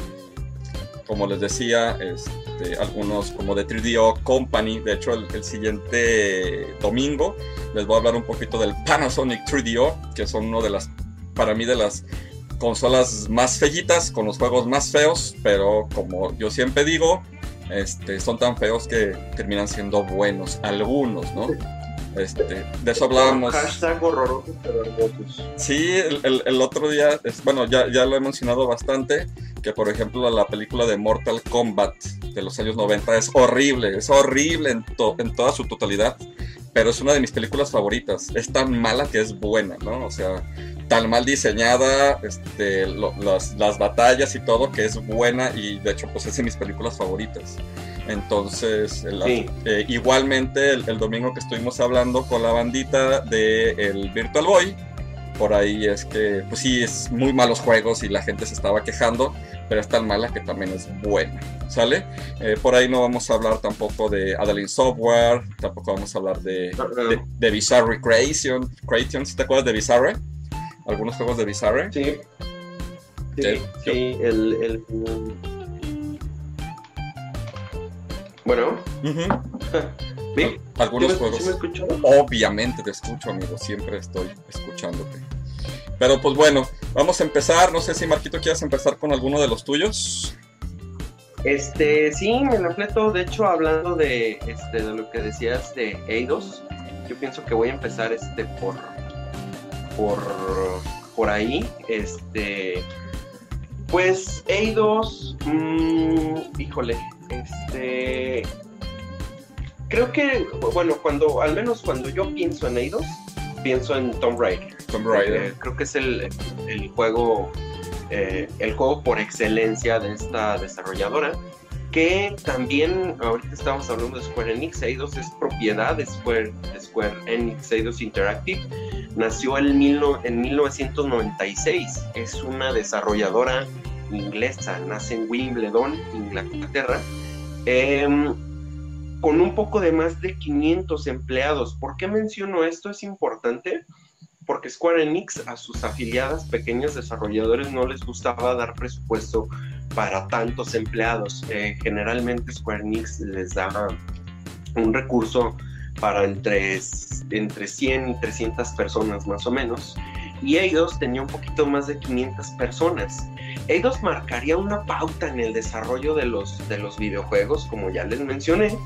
como les decía, este, algunos como de 3DO Company, de hecho, el, el siguiente domingo les voy a hablar un poquito del Panasonic 3DO, que son uno de las para mí de las consolas más fellitas, con los juegos más feos, pero como yo siempre digo, este, son tan feos que terminan siendo buenos, algunos, ¿no? Este, de eso hablábamos. Hashtag horrorosos pero hermosos. Sí, el, el, otro día, es, bueno, ya, ya lo he mencionado bastante, que por ejemplo la película de Mortal Kombat de los años 90 es horrible, es horrible en, en toda su totalidad, pero es una de mis películas favoritas. Es tan mala que es buena, ¿no? O sea, tan mal diseñada, este, las, batallas y todo, que es buena y de hecho pues es de mis películas favoritas. Entonces, eh, igualmente el, domingo que estuvimos hablando con la bandita de el Virtual Boy, por ahí es que, pues sí, es muy malos juegos y la gente se estaba quejando, pero es tan mala que también es buena, ¿sale? Eh, por ahí no vamos a hablar tampoco de Adeline Software, tampoco vamos a hablar de, de, de Bizarre Creation, Creation, ¿te acuerdas de Bizarre? Algunos juegos de Bizarre. Sí. Sí, sí, el, el, Bueno. Algunos juegos. Obviamente te escucho, amigo. Siempre estoy escuchándote. Pero pues bueno, vamos a empezar. No sé si Marquito quieres empezar con alguno de los tuyos. Este, sí, me repleto. De hecho, hablando de, este, de lo que decías de Eidos, yo pienso que voy a empezar este por por, por ahí. Este, pues Eidos, mmm, híjole, este, creo que, bueno, cuando, al menos cuando yo pienso en Eidos, pienso en Tomb Raider. Tomb Raider. Eh, creo que es el, el juego, eh, el juego por excelencia de esta desarrolladora que también ahorita estamos hablando de Square Enix, Eidos es propiedad de Square, Enix, Eidos Interactive, nació en, en 1996. Es una desarrolladora inglesa, nace en Wimbledon, Inglaterra, em, con un poco de más de 500 empleados. ¿Por qué menciono esto? Es importante porque Square Enix a sus afiliadas pequeños desarrolladores no les gustaba dar presupuesto para tantos empleados. Eh, generalmente Square Enix les da un recurso para entre, entre 100 y 300 personas más o menos. Y ellos tenía un poquito más de 500 personas. Eidos marcaría una pauta en el desarrollo de los, de los videojuegos, como ya les mencioné,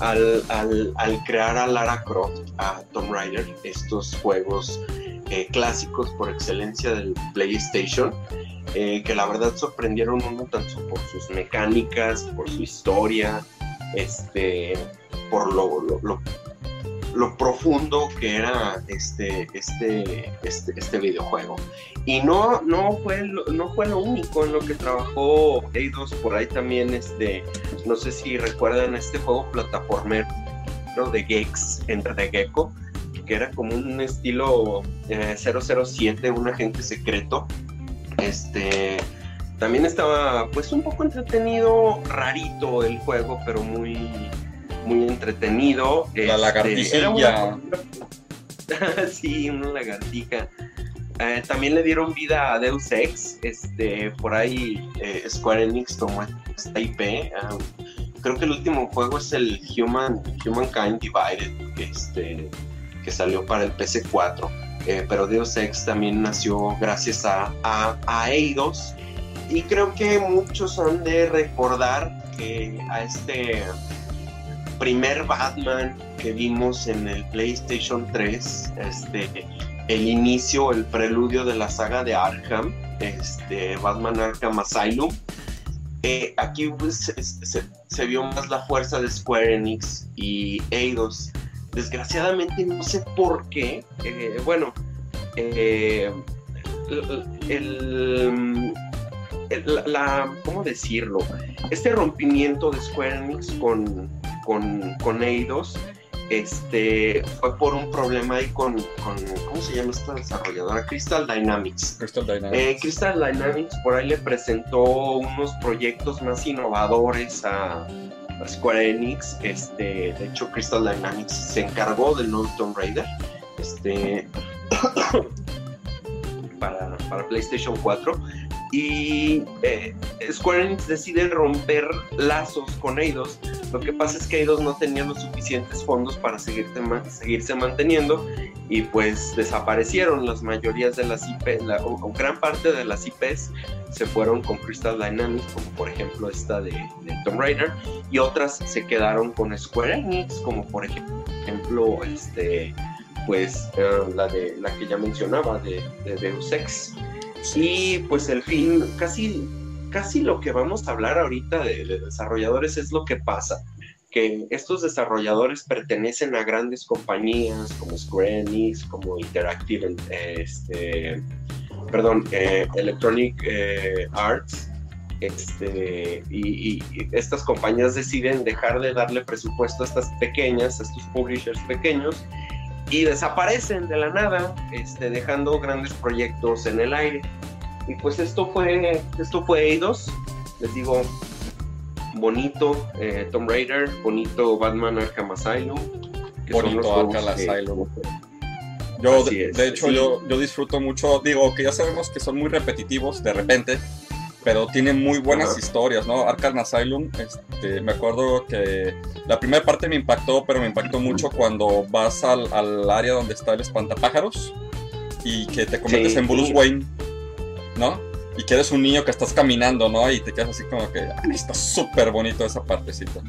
al, al, crear a Lara Croft, a Tomb Raider, estos juegos eh, clásicos por excelencia del PlayStation, eh, que la verdad sorprendieron uno tanto por sus mecánicas, por su historia, este, por lo, lo lo profundo que era este, este, este, este videojuego. Y no, no, fue lo, no fue lo único en lo que trabajó Eidos, por ahí también, este, no sé si recuerdan este juego plataformero de Gex, entre de Gecko, que era como un estilo 007, eh, un agente secreto. Este, también estaba pues un poco entretenido, rarito el juego, pero muy muy entretenido. La este, lagartija. sí, una lagartija. Eh, también le dieron vida a Deus Ex, este, por ahí eh, Square Enix tomó esta IP. Ah, creo que el último juego es el Human, Humankind Divided, este, que salió para el PC4. Eh, pero Deus Ex también nació gracias a, a, Eidos. Y creo que muchos han de recordar que a este primer Batman que vimos en el PlayStation 3, este, el inicio, el preludio de la saga de Arkham, este, Batman Arkham Asylum. Eh, aquí pues, se, vio más la fuerza de Square Enix y Eidos. Desgraciadamente no sé por qué. Eh, bueno, eh, el, la, ¿cómo decirlo? Este rompimiento de Square Enix con, con, con Eidos este, fue por un problema ahí con, con, ¿cómo se llama esta desarrolladora? Crystal Dynamics. Crystal Dynamics. Eh, Crystal Dynamics por ahí le presentó unos proyectos más innovadores a, Square Enix. Este, de hecho, Crystal Dynamics se encargó del nuevo Tomb Raider. Este, para, para PlayStation 4 y eh, Square Enix decide romper lazos con Eidos. Lo que pasa es que Eidos no tenía los suficientes fondos para seguirse manteniendo y pues desaparecieron las mayorías de las IP, o, gran parte de las IPs se fueron con Crystal Dynamics, como por ejemplo esta de, Tomb Raider, y otras se quedaron con Square Enix, como por ejemplo este pues eh, la de la que ya mencionaba de, de Deus Ex. Y pues el fin, casi, casi lo que vamos a hablar ahorita de, desarrolladores es lo que pasa, que estos desarrolladores pertenecen a grandes compañías como Square Enix, como Interactive, este, perdón, eh, Electronic eh, Arts, este, y, y, estas compañías deciden dejar de darle presupuesto a estas pequeñas, a estos publishers pequeños, y desaparecen de la nada, este, dejando grandes proyectos en el aire. Y pues esto fue, esto fue Eidos, les digo, bonito eh, Tomb Raider, bonito Batman Arkham Asylum. Bonito Arkham Asylum. Yo, de, hecho, yo, yo disfruto mucho, digo, que ya sabemos que son muy repetitivos de repente, pero tiene muy buenas historias, ¿no? Arkham Asylum, este, me acuerdo que la primera parte me impactó, pero me impactó mucho cuando vas al, al área donde está el espantapájaros y que te conviertes en Bruce Wayne, ¿no? Y que eres un niño que estás caminando, ¿no? Y te quedas así como que, está súper bonito esa partecita.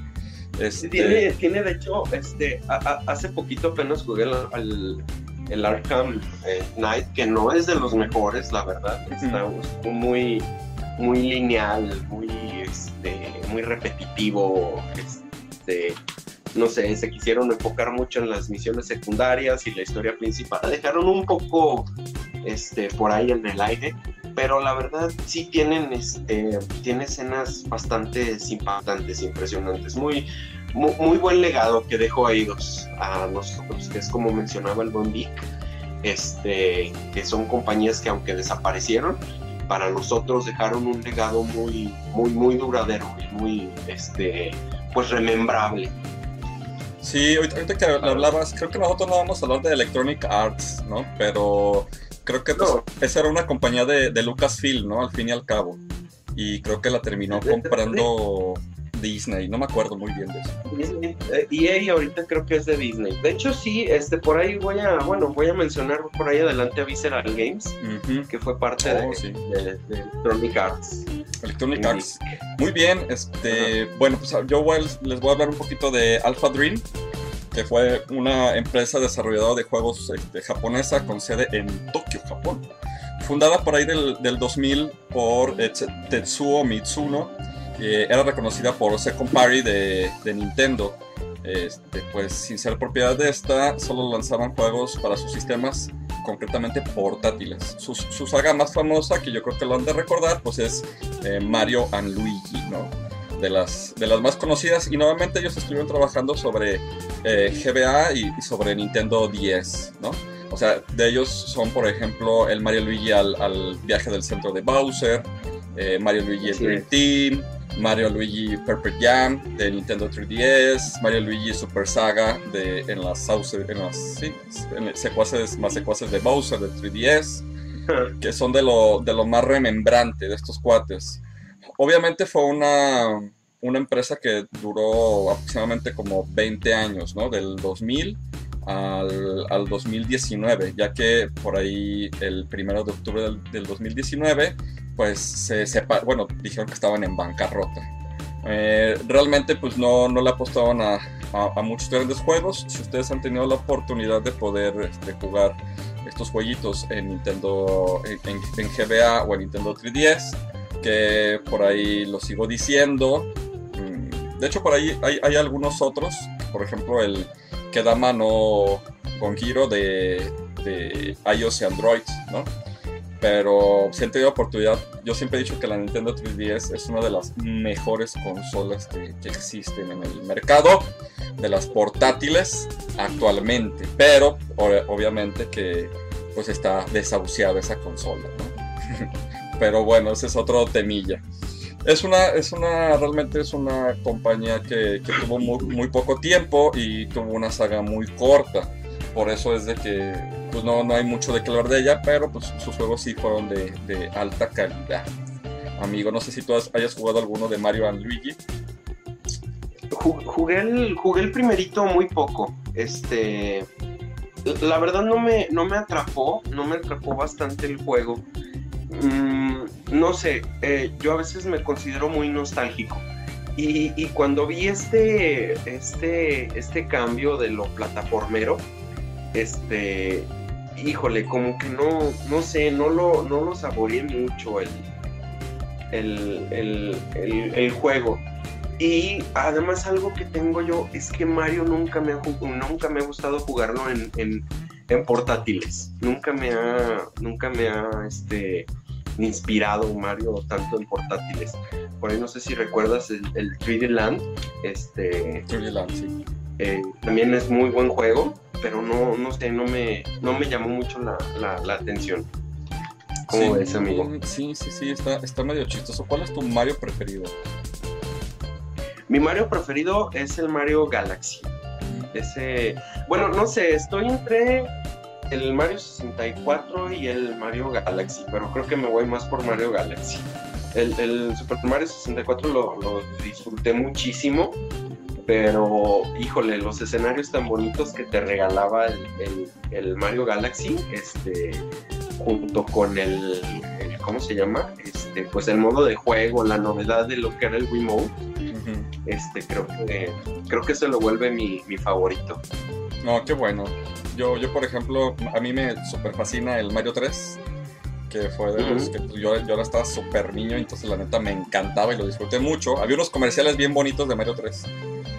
Este... Tiene, tiene, de hecho, este, hace poquito apenas jugué al, el Arkham eh, Knight, que no es de los mejores, la verdad. Está muy muy lineal, muy, este, muy repetitivo, este, no sé, se quisieron enfocar mucho en las misiones secundarias y la historia principal. Dejaron un poco este, por ahí en el aire, pero la verdad sí tienen, este, tiene escenas bastante impactantes, impresionantes. Muy, muy, buen legado que dejó a a nosotros, que es como mencionaba el buen este, que son compañías que aunque desaparecieron, para nosotros dejaron un legado muy, muy, muy duradero y muy, este, pues remembrable. Sí, ahorita, que hablabas, creo que nosotros no vamos a hablar de Electronic Arts, ¿no? Pero creo que pues, esa era una compañía de, de Lucasfilm, ¿no? Al fin y al cabo. Y creo que la terminó comprando Disney, no me acuerdo muy bien de eso. Disney, EA eh, ahorita creo que es de Disney. De hecho, sí, este, por ahí voy a, bueno, voy a mencionar por ahí adelante a Visceral Games, que fue parte oh, de, Electronic Arts. Electronic Arts. Muy bien, este, bueno, pues yo les voy a hablar un poquito de Alpha Dream, que fue una empresa desarrolladora de juegos este, japonesa con sede en Tokio, Japón. Fundada por ahí del, del 2000 por eh, Tetsuo Mitsuno era reconocida por Second Party de, de Nintendo. Este, pues sin ser propiedad de esta, solo lanzaban juegos para sus sistemas, concretamente portátiles. Su, su, saga más famosa, que yo creo que lo han de recordar, pues es eh, Mario and Luigi, ¿no? De las, de las más conocidas, y nuevamente ellos estuvieron trabajando sobre eh, GBA y, sobre Nintendo 10, ¿no? O sea, de ellos son, por ejemplo, el Mario Luigi al, al viaje del centro de Bowser, eh, Mario Luigi el Dream Team, Mario Luigi Perfect Jam de Nintendo 3DS, Mario Luigi Super Saga de, en las, en las sí, en secuaces, más secuaces de Bowser de 3DS, que son de lo, de lo más remembrante de estos cuates. Obviamente fue una, una empresa que duró aproximadamente como 20 años, ¿no? Del 2000 al, al, 2019, ya que por ahí el primero de octubre del, del 2019 pues se sepa, bueno, dijeron que estaban en bancarrota. Eh, realmente pues no, no le apostaban a, a, muchos grandes juegos. Si ustedes han tenido la oportunidad de poder este, jugar estos jueguitos en Nintendo, en, GBA o en Nintendo 3DS, que por ahí lo sigo diciendo. Mm, de hecho por ahí hay, hay algunos otros, por ejemplo el Kedama no Giro de, de iOS y Android, ¿no? Pero si han tenido oportunidad, yo siempre he dicho que la Nintendo 3DS es una de las mejores consolas que, existen en el mercado de las portátiles actualmente. Pero obviamente que pues está desahuciada esa consola, ¿no? pero bueno, ese es otro temilla. Es una, es una, realmente es una compañía que, que tuvo muy, muy poco tiempo y tuvo una saga muy corta por eso es de que pues no, no hay mucho de hablar de ella, pero pues sus juegos sí fueron de, alta calidad. Amigo, no sé si tú hayas jugado alguno de Mario and Luigi. Jugué el, jugué el primerito muy poco. Este. La verdad no me, no me atrapó. No me atrapó bastante el juego. Mm, no sé. Eh, yo a veces me considero muy nostálgico. Y, cuando vi este, este, este cambio de lo plataformero, este, híjole, como que no, no sé, no lo, no lo saboreé mucho el, el, el, juego. Y además algo que tengo yo es que Mario nunca me ha, nunca me ha gustado jugarlo en, en, portátiles. Nunca me ha, nunca me ha este, inspirado Mario tanto en portátiles. Por ahí no sé si recuerdas el, el 3D Land. Este, 3D Land, sí. Eh, también es muy buen juego pero no, no sé, no me, no me llamó mucho la, la, atención. ¿Cómo ves, amigo? Sí, sí, sí, está, está medio chistoso. ¿Cuál es tu Mario preferido? Mi Mario preferido es el Mario Galaxy. Ese, bueno, no sé, estoy entre el Mario 64 y el Mario Galaxy, pero creo que me voy más por Mario Galaxy. El, el Super Mario 64 lo, lo disfruté muchísimo pero híjole, los escenarios tan bonitos que te regalaba el, Mario Galaxy, este, junto con el, ¿cómo se llama? Este, pues el modo de juego, la novedad de lo que era el Wiimote, este, creo que, creo que se lo vuelve mi, favorito. No, qué bueno. Yo, yo, por ejemplo, a mí me super fascina el Mario 3 que fue de los que yo, yo ahora estaba súper niño, entonces la neta me encantaba y lo disfruté mucho. Había unos comerciales bien bonitos de Mario 3.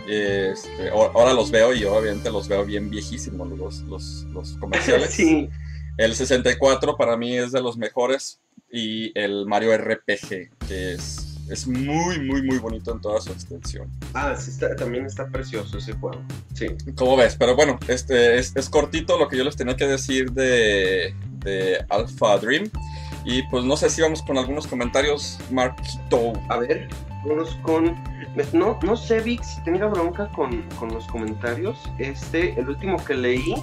Este, ahora los veo y obviamente los veo bien viejísimos los, los, los comerciales. sí. El 64 para mí es de los mejores y el Mario RPG, que es Es muy, muy, muy bonito en toda su extensión. Ah, sí, está, también está precioso ese juego. Sí. ¿Cómo ves? Pero bueno, este es, es cortito lo que yo les tenía que decir de, de Alpha Dream. Y pues no sé si vamos con algunos comentarios, Marquito. A ver, vamos con. No, no sé, Vic, si tenga bronca con, con los comentarios. Este, el último que leí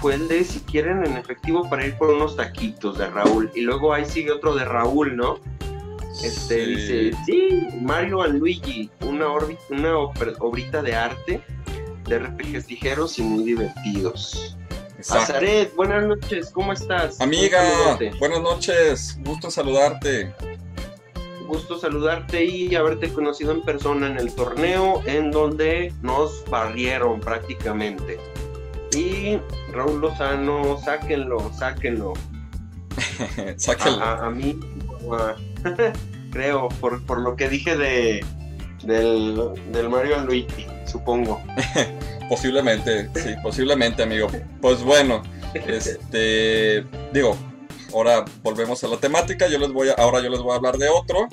fue el de si quieren en efectivo para ir por unos taquitos de Raúl. Y luego ahí sigue otro de Raúl, ¿no? Este Sí. dice, sí, Mario and Luigi, una, obrita de arte de RPGs ligeros y muy divertidos. Exacto. Azaret, buenas noches, ¿cómo estás? Amiga, buenas noches. Gusto saludarte. gusto saludarte y haberte conocido en persona en el torneo en donde nos barrieron prácticamente. Y Raúl Lozano, sáquenlo, sáquenlo. Sáquenlo. A, a- a mí, a- creo, por, por lo que dije de del, del Mario Luigi, supongo. Posiblemente, sí, posiblemente, amigo. Pues bueno, este, digo, ahora volvemos a la temática. Yo les voy a, ahora yo les voy a hablar de otro,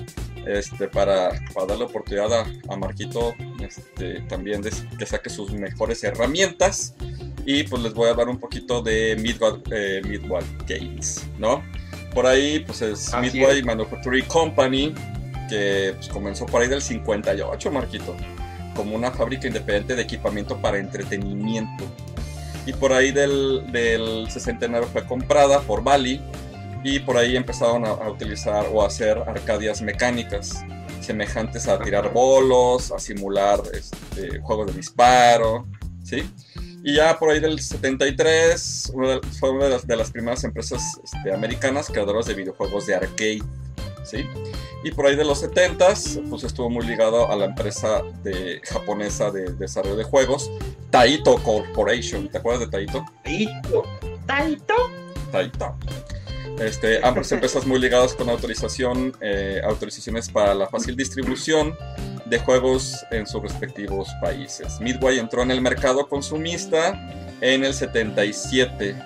este, para, para darle oportunidad a, a Marquito, este, también de que saque sus mejores herramientas. Y pues les voy a hablar un poquito de Midway, eh, Games, ¿no? Por ahí, pues es Así Midway. Manufacturing Company, que pues, comenzó por ahí del 58, Marquito como una fábrica independiente de equipamiento para entretenimiento. Y por ahí del, del 69 fue comprada por Bali y por ahí empezaron a, a utilizar o a hacer arcadias mecánicas semejantes a tirar bolos, a simular este, juegos de disparo, ¿sí? Y ya por ahí del 73 una de- fue una de las, de las primeras empresas este, americanas creadoras de videojuegos de arcade, ¿sí? Y por ahí de los 70s, pues estuvo muy ligado a la empresa de, japonesa de desarrollo de juegos, Taito Corporation. ¿Te acuerdas de Taito? Taito, Taito. Taito. Este, ambas empresas muy ligadas con autorización, eh, autorizaciones para la fácil distribución de juegos en sus respectivos países. Midway entró en el mercado consumista en el 77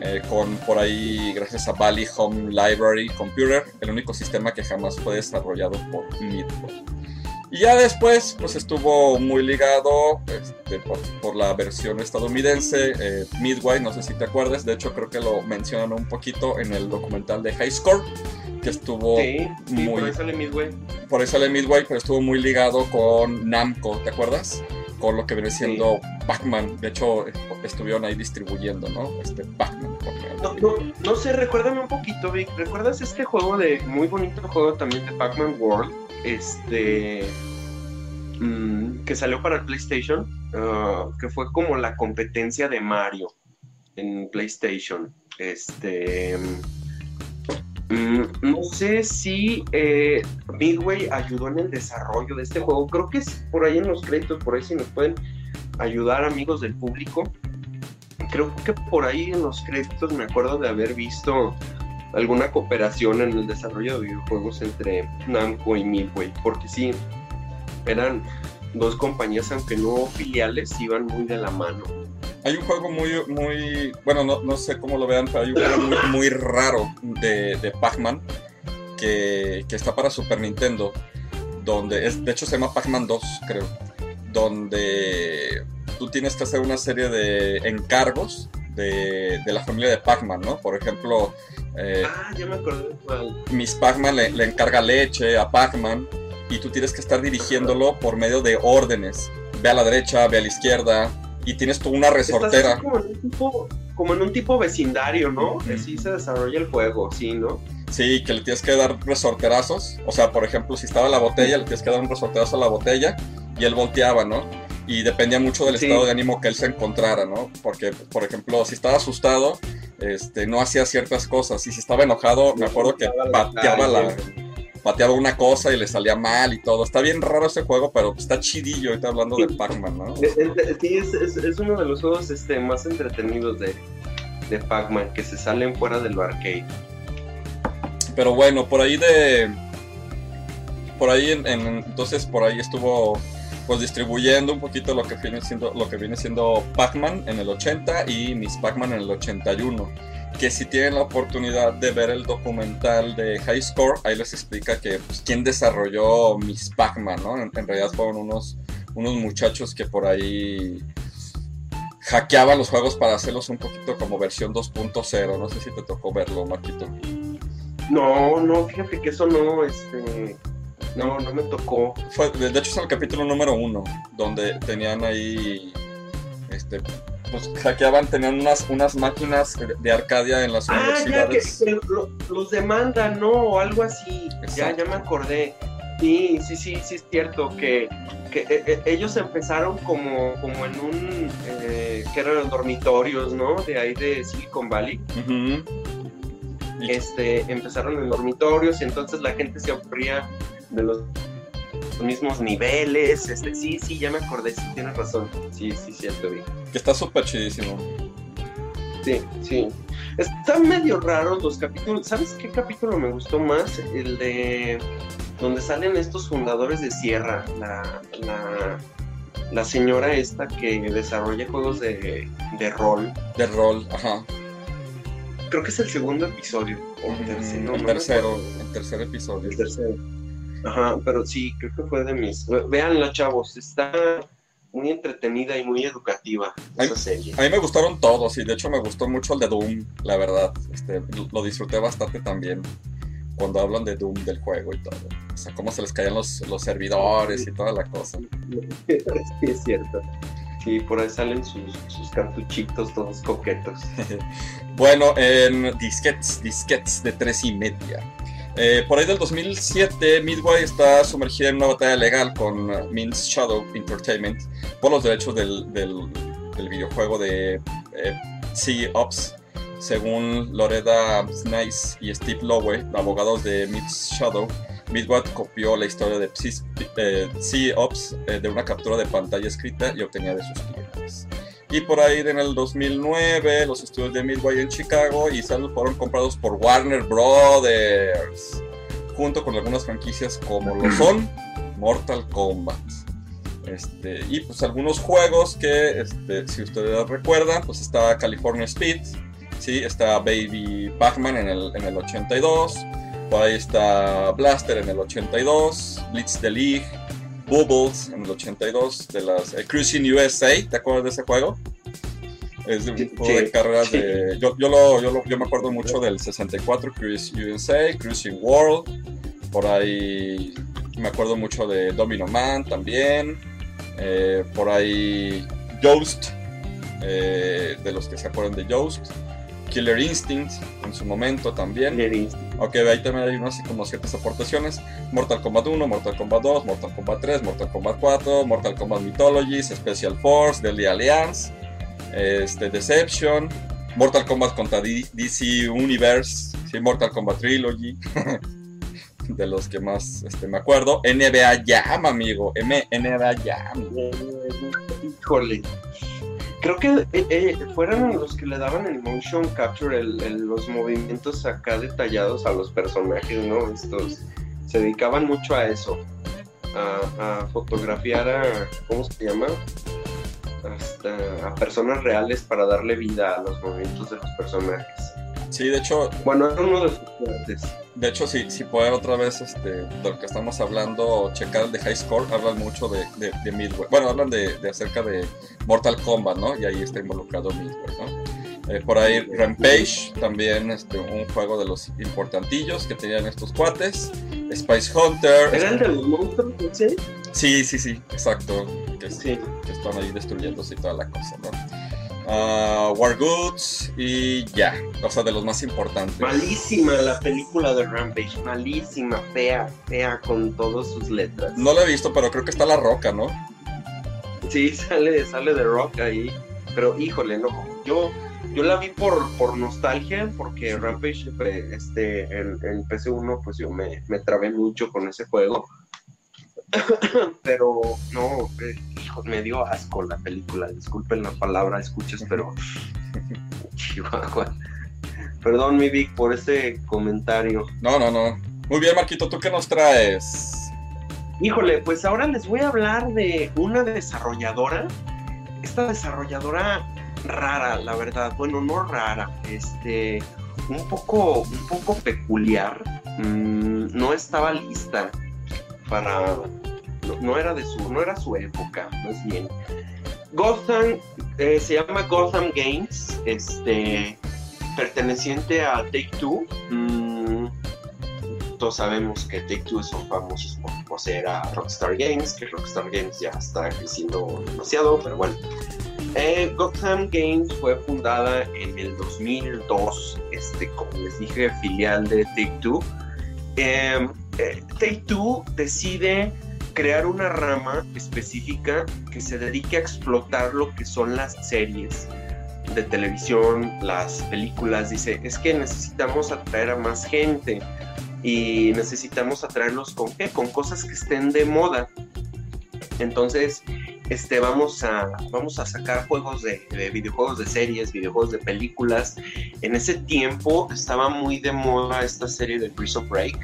eh, con por ahí gracias a Bally Home Library Computer, el único sistema que jamás fue desarrollado por Midway. Y ya después, pues estuvo muy ligado este, por, por la versión estadounidense, eh, Midway, no sé si te acuerdas, de hecho creo que lo mencionan un poquito en el documental de High Score, que estuvo Sí, sí, muy- por ahí sale Midway. por ahí sale Midway, pero estuvo muy ligado con Namco, ¿te acuerdas? Con lo que viene siendo Pac-Man. De hecho, estuvieron ahí distribuyendo, ¿no? Este Pac-Man. No, no, no sé, recuérdame un poquito, Vic. ¿Recuerdas este juego de. Muy bonito juego también de Pac-Man World? Este. mm, que salió para el PlayStation. ah, que fue como la competencia de Mario en PlayStation. Este. Mm, no sé si eh, Midway ayudó en el desarrollo de este juego. Creo que es por ahí en los créditos, por ahí si nos pueden ayudar amigos del público creo que por ahí en los créditos me acuerdo de haber visto alguna cooperación en el desarrollo de videojuegos entre Namco y Midway, porque sí, eran dos compañías, aunque no filiales, iban muy de la mano. Hay un juego muy, muy, bueno, no, no sé cómo lo vean, pero hay un juego muy, muy raro de, de Pac-Man que, que está para Super Nintendo, donde es, de hecho se llama Pac-Man 2, creo, donde tú tienes que hacer una serie de encargos de, de la familia de Pac-Man, ¿no? Por ejemplo, eh, Ah, ya me acordé cuál. Miss Pac-Man le, le encarga leche a Pac-Man y tú tienes que estar dirigiéndolo por medio de órdenes. Ve a la derecha, ve a la izquierda y tienes tú una Estás resortera. así como en un tipo, como en un tipo vecindario, ¿no? Ujú. Así se desarrolla el juego, sí, ¿no? Sí, que le tienes que dar resorterazos. O sea, por ejemplo, si estaba la botella, le tienes que dar un resorterazo a la botella y él volteaba, ¿no? Y dependía mucho del Sí. estado de ánimo que él se encontrara, ¿no? Porque, por ejemplo, si estaba asustado, este, no hacía ciertas cosas. Y si estaba enojado, me acuerdo que pateaba la, pateaba una cosa y le salía mal y todo. Está bien raro ese juego, pero está chidillo ahorita hablando de Pac-Man, ¿no? Sí, es, es- es uno de los juegos este, más entretenidos de, de Pac-Man, que se salen fuera de lo arcade. Pero bueno, por ahí de. Por ahí en, en- entonces por ahí estuvo pues distribuyendo un poquito lo que viene siendo lo que viene siendo Pac-Man en el 80 y Miss Pac-Man en el 81. Que si tienen la oportunidad de ver el documental de High Score, ahí les explica que pues, quién desarrolló Miss Pac-Man, ¿no? En, en realidad fueron unos, unos muchachos que por ahí hackeaban los juegos para hacerlos un poquito como versión 2.0. No sé si te tocó verlo, Marquito. No, no, fíjate que eso no, este, no, no me tocó. Fue, de de hecho es el capítulo número uno, donde tenían ahí, este, pues hackeaban, tenían unas, unas máquinas de Arcadia en las Ah, ya que, universidades. que lo- los demandan, ¿no? O algo así. Ya, Exacto. ya me acordé. Sí, sí, sí, sí es cierto que, que eh, eh, ellos empezaron como, como en un, eh, que eran dormitorios, ¿no? De ahí de Silicon Valley. Este, empezaron en dormitorios y entonces la gente se aburría de los mismos niveles. Este, sí, sí, ya me acordé, sí, tienes razón. Sí, sí, cierto, vi. que está súper chidísimo. Sí, sí. Están medio raros los capítulos. ¿Sabes qué capítulo me gustó más? El de donde salen estos fundadores de Sierra. La, la, la señora esta que desarrolla juegos de, de rol. De rol, ajá. Creo que es el segundo episodio. O el tercero. el tercero, el tercer episodio. El tercero. Ajá, pero sí, creo que fue de mis. Veanla, chavos. Está muy entretenida y muy educativa esa serie. A mí me gustaron todos y de hecho me gustó mucho el de Doom, la verdad. Este, lo disfruté bastante también cuando hablan de Doom del juego y todo. O sea, cómo se les caían los, los servidores y toda la cosa. Sí, es cierto. Sí, por ahí salen sus, sus cartuchitos todos coquetos. Bueno, en disquets, disquets de tres y media. Eh, por ahí del 2007, Midway está sumergida en una batalla legal con uh, Means Shadow Entertainment por los derechos del, del- videojuego de eh, Sea Ops. Según Loreda Nice y Steve Lowe, abogados de Means Shadow, Midway copió la historia de eh, Sea Ops eh, de una captura de pantalla escrita y obtenía de sus clientes. Y por ahí en el 2009 los estudios de Midway en Chicago y Saddle fueron comprados por Warner Brothers, junto con algunas franquicias como lo son Mortal Kombat. Este, y pues algunos juegos que, este, si ustedes recuerdan, pues está California Speed, ¿sí? está Baby Pac-Man en el, en el 82, por ahí está Blaster en el 82, Blitz the League, Bubbles en el 82 de las eh, Cruising USA, ¿te acuerdas de ese juego? Es de un Sí, juego de carreras sí. de... Yo, yo, lo, yo, lo- yo me acuerdo mucho del 64, Cruising USA, Cruising World, por ahí me acuerdo mucho de Domino Man también, eh, por ahí Ghost, eh, de los que se acuerdan de Ghost, Killer Instinct en su momento también. Ok, ahí también hay unas como ciertas aportaciones. Mortal Kombat 1, Mortal Kombat 2, Mortal Kombat 3, Mortal Kombat 4, Mortal Kombat Mythologies, Special Force, Deadly Alliance, este, Deception, Mortal Kombat contra D- DC Universe, sí, Mortal Kombat Trilogy, de los que más este, me acuerdo. NBA Jam, amigo, M NBA Jam. Híjole. Creo que eh, eh, fueron los que le daban el motion capture, el- el- los movimientos acá detallados a los personajes, ¿no? Estos se dedicaban mucho a eso, a, a fotografiar a, ¿cómo se llama? Hasta a personas reales para darle vida a los movimientos de los personajes. Sí, de hecho, Bueno, era uno de sus fuertes. De hecho, si, si pueden otra vez este, de lo que estamos hablando, checar el de High Score, hablan mucho de, de, de Midway. Bueno, hablan de, de acerca de Mortal Kombat, ¿no? Y ahí está involucrado Midway, ¿no? Eh, por ahí Rampage, también este, un juego de los importantillos que tenían estos cuates. Spice Hunter. ¿Era el de los monstruos, ese? Sí, sí, sí, exacto. Que, Sí. que están ahí destruyéndose y toda la cosa, ¿no? Ah, War Goods y ya, o sea, de los más importantes. Malísima la película de Rampage, malísima, fea, fea con todas sus letras. No lo he visto, pero creo que está La Roca, ¿no? Sí, sale, sale de rock ahí. Pero híjole, no. Yo, yo la vi por, por nostalgia, porque Rampage, eh, este, en, en PC1, pues yo me, me trabé mucho con ese juego. pero no, eh, hijo, me dio asco la película. Disculpen la palabra, escuches, pero. Chihuahua. Perdón, mi Vic, por ese comentario. No, no, no. Muy bien, Marquito, ¿tú qué nos traes? Híjole, pues ahora les voy a hablar de una desarrolladora. Esta desarrolladora rara, la verdad. Bueno, no rara, este, un poco, un poco peculiar. Mm, no estaba lista para, no, era de su, no era su época, más bien. Gotham eh, se llama Gotham Games, este, perteneciente a Take Two. Mm, todos sabemos que Take Two son famosos por poseer a Rockstar Games, que Rockstar Games ya está creciendo demasiado, pero bueno. Eh, Gotham Games fue fundada en el 2002, este, como les dije, filial de Take Two. Em, eh, Take Two decide crear una rama específica que se dedique a explotar lo que son las series de televisión, las películas. Dice, es que necesitamos atraer a más gente y necesitamos atraerlos con qué? Con cosas que estén de moda. Entonces, este, vamos, a, vamos a sacar juegos de, de, videojuegos de series, videojuegos de películas. En ese tiempo estaba muy de moda esta serie de Prison Break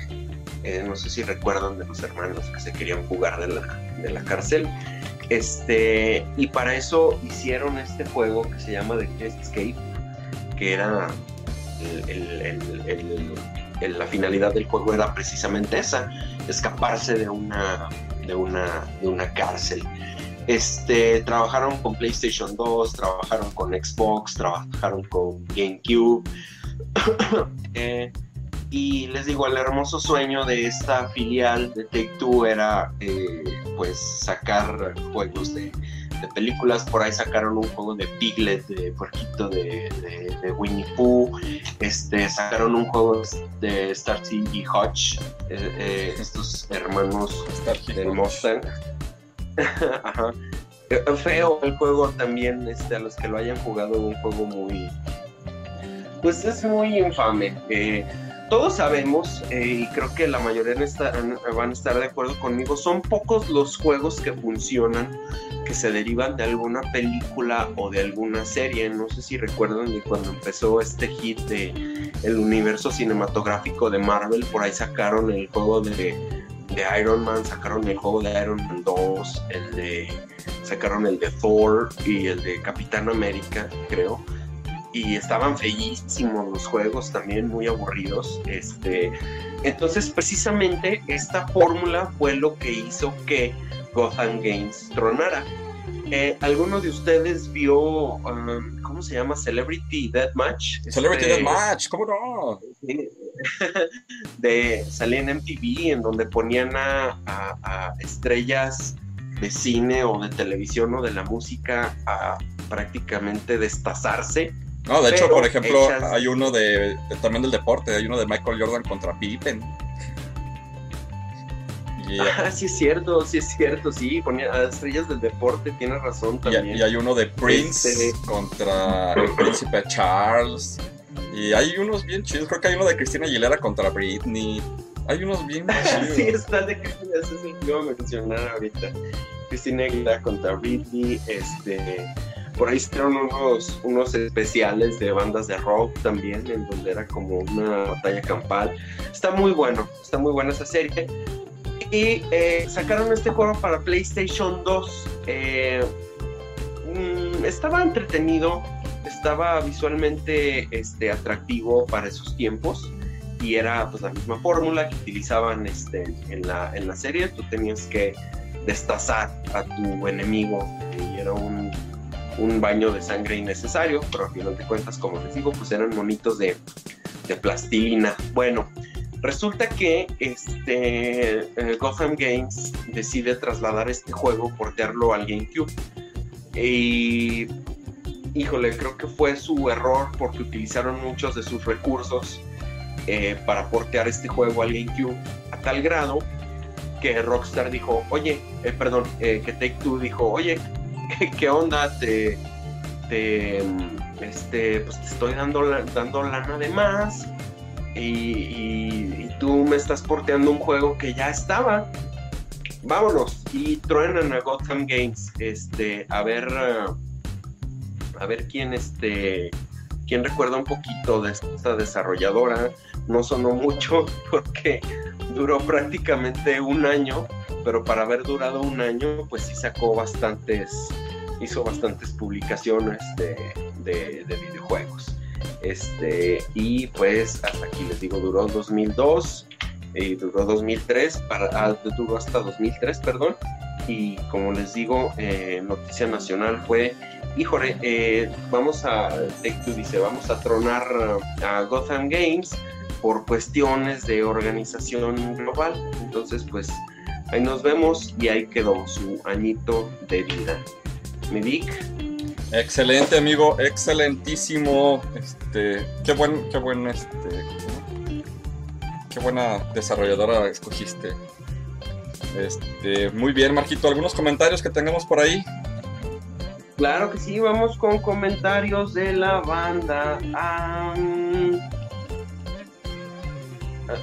eh, no sé si recuerdan de los hermanos que se querían jugar de la, de la cárcel. Este, y para eso hicieron este juego que se llama The Escape, que era la finalidad del juego era precisamente esa, escaparse de una, de una, de una cárcel. Este, trabajaron con PlayStation 2, trabajaron con Xbox, trabajaron con GameCube. eh, y les digo, el hermoso sueño de esta filial de Take Two era eh, pues sacar juegos de, películas. Por ahí sacaron un juego de Piglet, de Puerquito de, Winnie Pooh. Este, sacaron un juego de Starsky y Hutch, eh, eh, estos hermanos del Mustang. Ajá. Feo el juego también, este, a los que lo hayan jugado, un juego muy. Pues es muy infame todos sabemos, eh, y creo que la mayoría van a estar de acuerdo conmigo, son pocos los juegos que funcionan, que se derivan de alguna película o de alguna serie. No sé si recuerdan de cuando empezó este hit de el universo cinematográfico de Marvel, por ahí sacaron el juego de, de Iron Man, sacaron el juego de Iron Man 2, el de sacaron el de Thor y el de Capitán América, creo y estaban feísimos los juegos también muy aburridos este entonces precisamente esta fórmula fue lo que hizo que Gotham Games tronara eh, ¿Alguno de ustedes vio, um, ¿cómo se llama? Celebrity Deathmatch. Celebrity este, Deathmatch, ¿cómo no? de, salía en MTV en donde ponían a, a, estrellas de cine o de televisión o de la música a prácticamente destazarse no, de hecho, por ejemplo, hay uno de, también del deporte, hay uno de Michael Jordan contra Pippen. Ah, sí es cierto, sí es cierto, sí, ponía estrellas del deporte, tiene razón también. Y, hay uno de Prince este, contra el príncipe Charles. Y hay unos bien chidos, creo que hay uno de Cristina Aguilera contra Britney. Hay unos bien chidos. sí, está de Cristina, ese es el que iba a mencionar ahorita. Cristina Aguilera contra Britney, este por ahí hicieron unos, unos especiales de bandas de rock también, en donde era como una batalla campal. Está muy bueno, está muy buena esa serie. Y eh, sacaron este juego para PlayStation 2. Eh, mm, estaba entretenido, estaba visualmente este, atractivo para esos tiempos y era pues la misma fórmula que utilizaban este, en, la, en la serie. Tú tenías que destazar a tu enemigo y era un un baño de sangre innecesario, pero al final de cuentas, como les digo, pues eran monitos de, plastilina. Bueno, resulta que este eh, Gotham Games decide trasladar este juego, portearlo al GameCube. Y híjole, creo que fue su error porque utilizaron muchos de sus recursos eh, para portear este juego al GameCube a tal grado que Rockstar dijo, oye, eh, perdón, que Take Two dijo, oye, ¿qué onda? Te, este, pues te estoy dando, dando lana de más y, tú me estás porteando un juego que ya estaba. Vámonos y truenan a Gotham Games, este, a ver, a ver quién, este, quién recuerda un poquito de esta desarrolladora. No sonó mucho porque duró prácticamente un año, pero para haber durado un año, pues sí sacó bastantes hizo bastantes publicaciones de, de, videojuegos. Este, y pues hasta aquí les digo, duró 2002 y duró 2003, para, ah, duró hasta 2003, perdón. Y como les digo, eh, noticia nacional fue, híjole, eh, vamos a, dice, vamos a tronar a Gotham Games por cuestiones de organización global. Entonces, pues ahí nos vemos y ahí quedó su añito de vida. Mi Vic. Excelente, amigo, excelentísimo. Este, qué buen, qué buen, este, qué buena desarrolladora escogiste. Este, muy bien, Marquito. ¿Algunos comentarios que tengamos por ahí? Claro que sí, vamos con comentarios de la banda.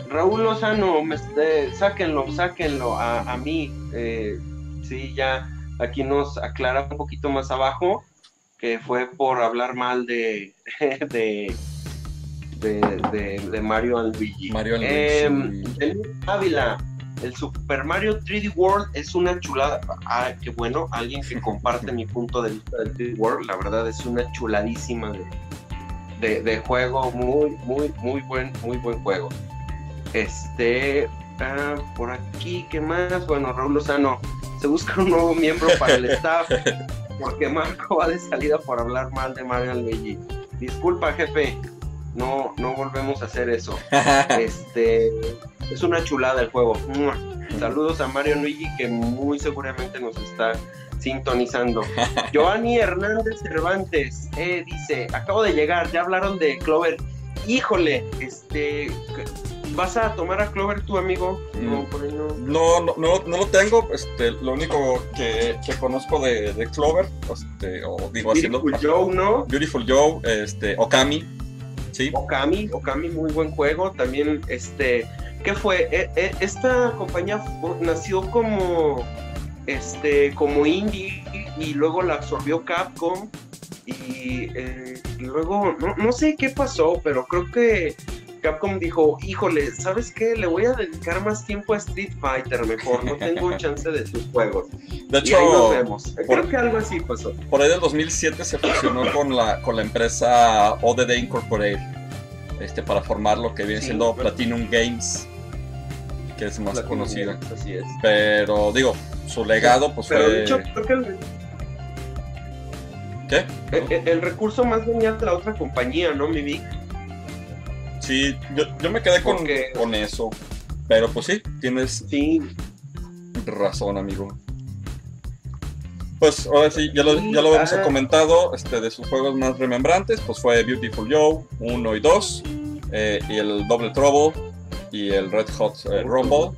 Raúl Lozano, me, eh, sáquenlo, sáquenlo a, mí. Eh, sí, ya aquí nos aclara un poquito más abajo que fue por hablar mal de, de, de, Mario Luigi. Mario em, Ávila, el Super Mario 3D World es una chulada. Ah, qué bueno, alguien que comparte mi punto de vista del 3D World. La verdad es una chuladísima de, de, juego. Muy, muy, muy buen, muy buen juego. Este, ah, por aquí, ¿qué más? Bueno, Raúl Lozano, se busca un nuevo miembro para el staff, porque Marco va de salida por hablar mal de Mario Luigi. Disculpa, jefe, no, no volvemos a hacer eso. Este, es una chulada el juego. Saludos a Mario Luigi, que muy seguramente nos está sintonizando. Giovanni Hernández Cervantes eh, dice, acabo de llegar, ya hablaron de Clover. Híjole, este, ¿Vas a tomar a Clover tu amigo? No, no. No, no, lo tengo. Este, lo único que, conozco de, Clover, este, o digo Beautiful Joe, ¿no? Beautiful Joe, este, Okami. Sí. Okami, Okami, muy buen juego. También, este, ¿qué fue? E, e, esta compañía nació como, este, como indie y luego la absorbió Capcom. Y, eh, luego, no, no sé qué pasó, pero creo que Capcom dijo, híjole, ¿sabes qué? Le voy a dedicar más tiempo a Street Fighter mejor, no tengo chance de sus juegos. De hecho, y nos vemos. Creo que algo así pasó. Por ahí del 2007 se fusionó con la, con la empresa ODD Incorporated este, para formar lo que viene siendo Platinum Games, que es más conocida. así es. Pero digo, su legado pues Pero fue... De hecho, creo que el... ¿Qué? El, recurso más venía de la otra compañía, ¿no, mi Vic? Sí, yo, me quedé con, con eso. Pero pues sí, tienes razón, amigo. Pues ahora sí, ya lo, ya lo hemos comentado, este, de sus juegos más remembrantes, pues fue Beautiful Joe 1 y 2, eh, y el Double Trouble, y el Red Hot eh, Rumble,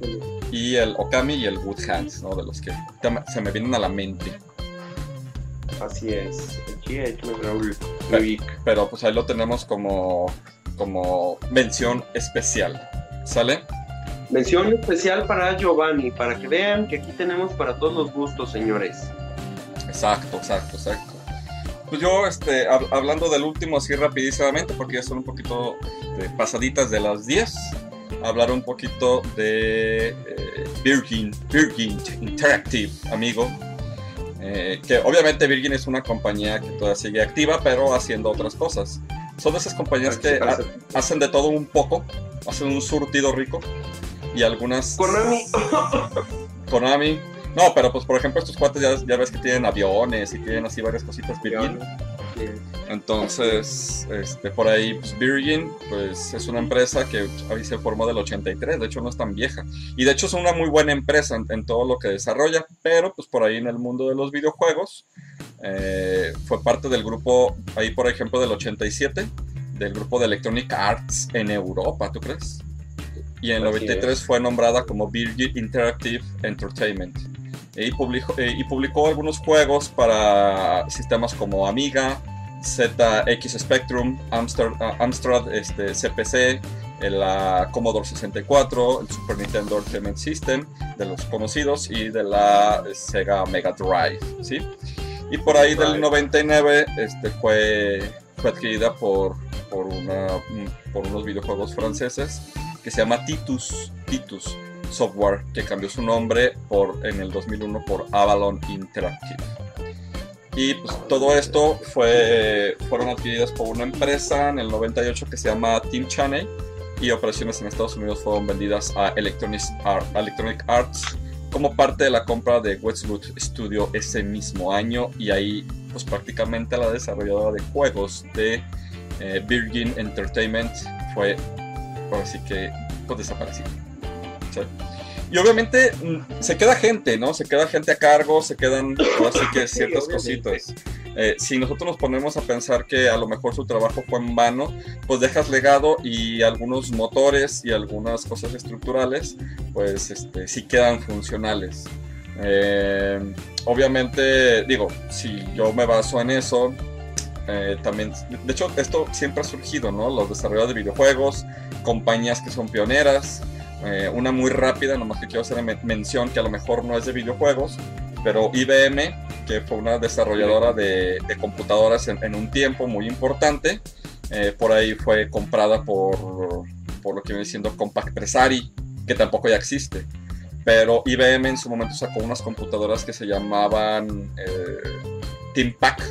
y el Okami y el Wood Hands, ¿no? De los que se me vienen a la mente. Así es, pero, pero pues ahí lo tenemos como como mención especial. ¿Sale? Mención especial para Giovanni, para que vean que aquí tenemos para todos los gustos, señores. Exacto, exacto, exacto. Pues yo, este, hablando del último así rapidísimamente, porque ya son un poquito de pasaditas de las 10, hablar un poquito de eh, Virgin, Virgin Interactive, amigo. Eh, que obviamente Virgin es una compañía que todavía sigue activa, pero haciendo otras cosas. Son de esas compañías que hacen de todo un poco, hacen un surtido rico y algunas... Konami. Konami. No, pero pues por ejemplo estos cuates ya, ves que tienen aviones y tienen así varias cositas Virgin. Entonces, este, por ahí, pues Virgin, pues es una empresa que ahí se formó del 83, de hecho no es tan vieja. Y de hecho es una muy buena empresa en, todo lo que desarrolla, pero pues por ahí en el mundo de los videojuegos eh, fue parte del grupo, ahí por ejemplo del 87, del grupo de Electronic Arts en Europa, ¿tú crees? Y en el 93 fue nombrada como Virgin Interactive Entertainment. Y publicó, eh, y publicó algunos juegos para sistemas como Amiga, ZX Spectrum, Amstrad, ah, Amstrad este, CPC, la Commodore 64, el Super Nintendo Entertainment System, de los conocidos, y de la Sega Mega Drive, ¿sí? Y por ahí del 99 este, fue, fue adquirida por, por, una, por unos videojuegos franceses que se llama Titus, Titus Software, que cambió su nombre por, en el 2001 por Avalon Interactive. Y pues todo esto fue, fueron adquiridas por una empresa en el 98 que se llama Team Channel y operaciones en Estados Unidos fueron vendidas a Electronic, Electronic Arts como parte de la compra de Westwood Studio ese mismo año y ahí pues prácticamente la desarrolladora de juegos de eh, Virgin Entertainment fue así que pues desaparecida. Y obviamente mm, se queda gente, ¿no? Se queda gente a cargo, se quedan así que ciertas cositas. Eh, si nosotros nos ponemos a pensar que a lo mejor su trabajo fue en vano, pues dejas legado y algunos motores y algunas cosas estructurales, pues este, sí quedan funcionales. Eh, obviamente, digo, si yo me baso en eso, eh, también, de hecho, esto siempre ha surgido, ¿no? Los desarrolladores de videojuegos, compañías que son pioneras, una muy rápida, nomás que quiero hacer mención que a lo mejor no es de videojuegos, pero IBM, que fue una desarrolladora de, computadoras en, un tiempo muy importante, eh, por ahí fue comprada por, por lo que viene siendo Compaq Presari, que tampoco ya existe. Pero IBM en su momento sacó unas computadoras que se llamaban eh, TeamPack,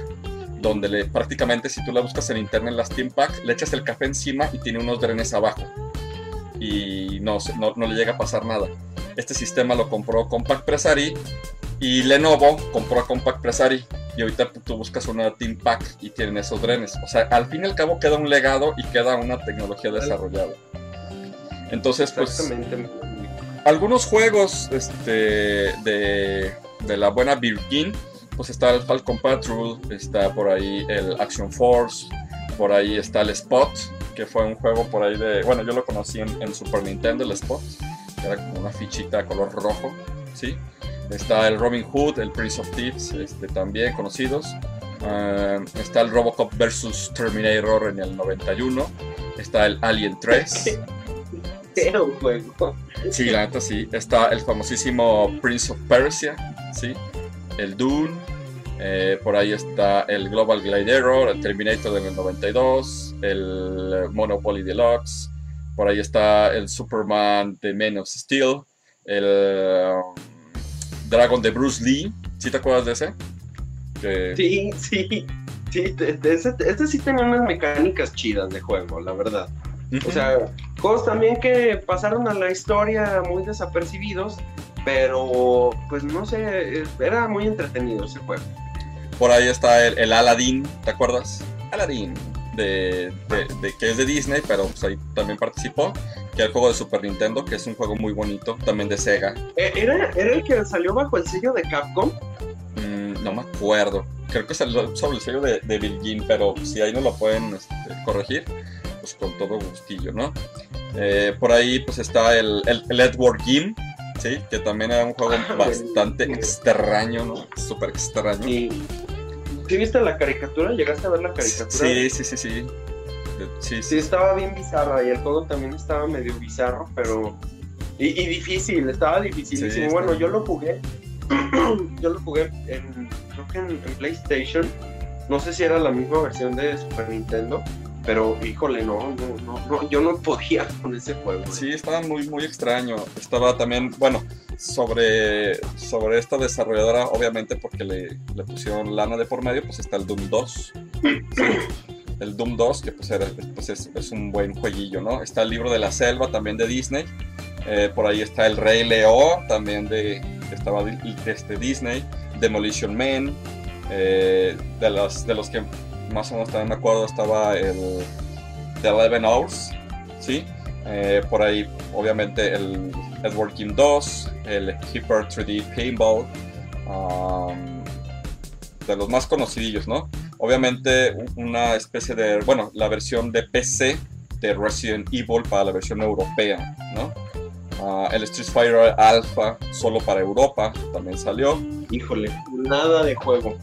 donde le, prácticamente si tú la buscas en internet, las TeamPack, le echas el café encima y tiene unos drenes abajo y no, no, le llega a pasar nada. Este sistema lo compró Compact Presari y Lenovo compró a Compact Presari y ahorita tú buscas una Team Pack y tienen esos drenes. O sea, al fin y al cabo queda un legado y queda una tecnología desarrollada. Entonces, pues... Algunos juegos este, de, de la buena Virgin, pues está el Falcon Patrol, está por ahí el Action Force, por ahí está el Spot, que fue un juego por ahí de. Bueno, yo lo conocí en, Super Nintendo, el Spot, que era como una fichita color rojo, ¿sí? Está el Robin Hood, el Prince of Thieves, este, también conocidos. Ah, está el Robocop vs Terminator en el 91. Está el Alien 3. ¿Qué juego? Sí, la neta sí. Está el famosísimo Prince of Persia, ¿sí? El Dune. Eh, por ahí está el Global Glide el Terminator del 92, el Monopoly Deluxe. Por ahí está el Superman de Men of Steel, el Dragon de Bruce Lee. ¿Sí te acuerdas de ese? Sí, sí. Sí, este, sí tenía unas mecánicas chidas de juego, la verdad. O sea, juegos también que pasaron a la historia muy desapercibidos, pero pues no sé, era muy entretenido ese juego. Por ahí está el, el Aladdin, ¿te acuerdas? Aladdin, de, que es de Disney, pero pues ahí también participó. Que el juego de Super Nintendo, que es un juego muy bonito, también de Sega. Eh, ¿Era, el que salió bajo el sello de Capcom? Mm, no me acuerdo. Creo que salió sobre el sello de, de pero si ahí no lo pueden este, corregir, pues con todo gustillo, ¿no? Eh, por ahí pues está el, el, Edward Game, ¿sí? Que también era un juego ah, bastante extraño, ¿no? Súper extraño. Sí. ¿Sí viste la caricatura? ¿Llegaste a ver la caricatura? Sí, sí, sí, sí. Sí, sí. estaba bien bizarra y el juego también estaba medio bizarro, pero... Y, difícil, estaba difícil. bueno, yo lo jugué. yo lo jugué en, creo que en, PlayStation. No sé si era la misma versión de Super Nintendo. Pero híjole, no, no, no, yo no podía con ese juego. Sí, estaba muy, muy extraño. Estaba también, bueno, sobre, sobre esta desarrolladora, obviamente porque le, le pusieron lana de por medio, pues está el Doom 2. El Doom 2, que pues, pues es, un buen jueguillo, ¿no? Está el libro de la selva, también de Disney. Eh, por ahí está el Rey Leo, también de, estaba de, este Disney. Demolition Man. Eh, de, los, de los que más o menos también me acuerdo estaba el The Eleven Hours, ¿sí? Eh, por ahí, obviamente, el Edward Kim 2, el Hyper 3D Paintball, de los más conocidillos, ¿no? Obviamente, una especie de, bueno, la versión de PC de Resident Evil para la versión europea, ¿no? Uh, el Street Fighter Alpha solo para Europa también salió. Híjole, nada de juego.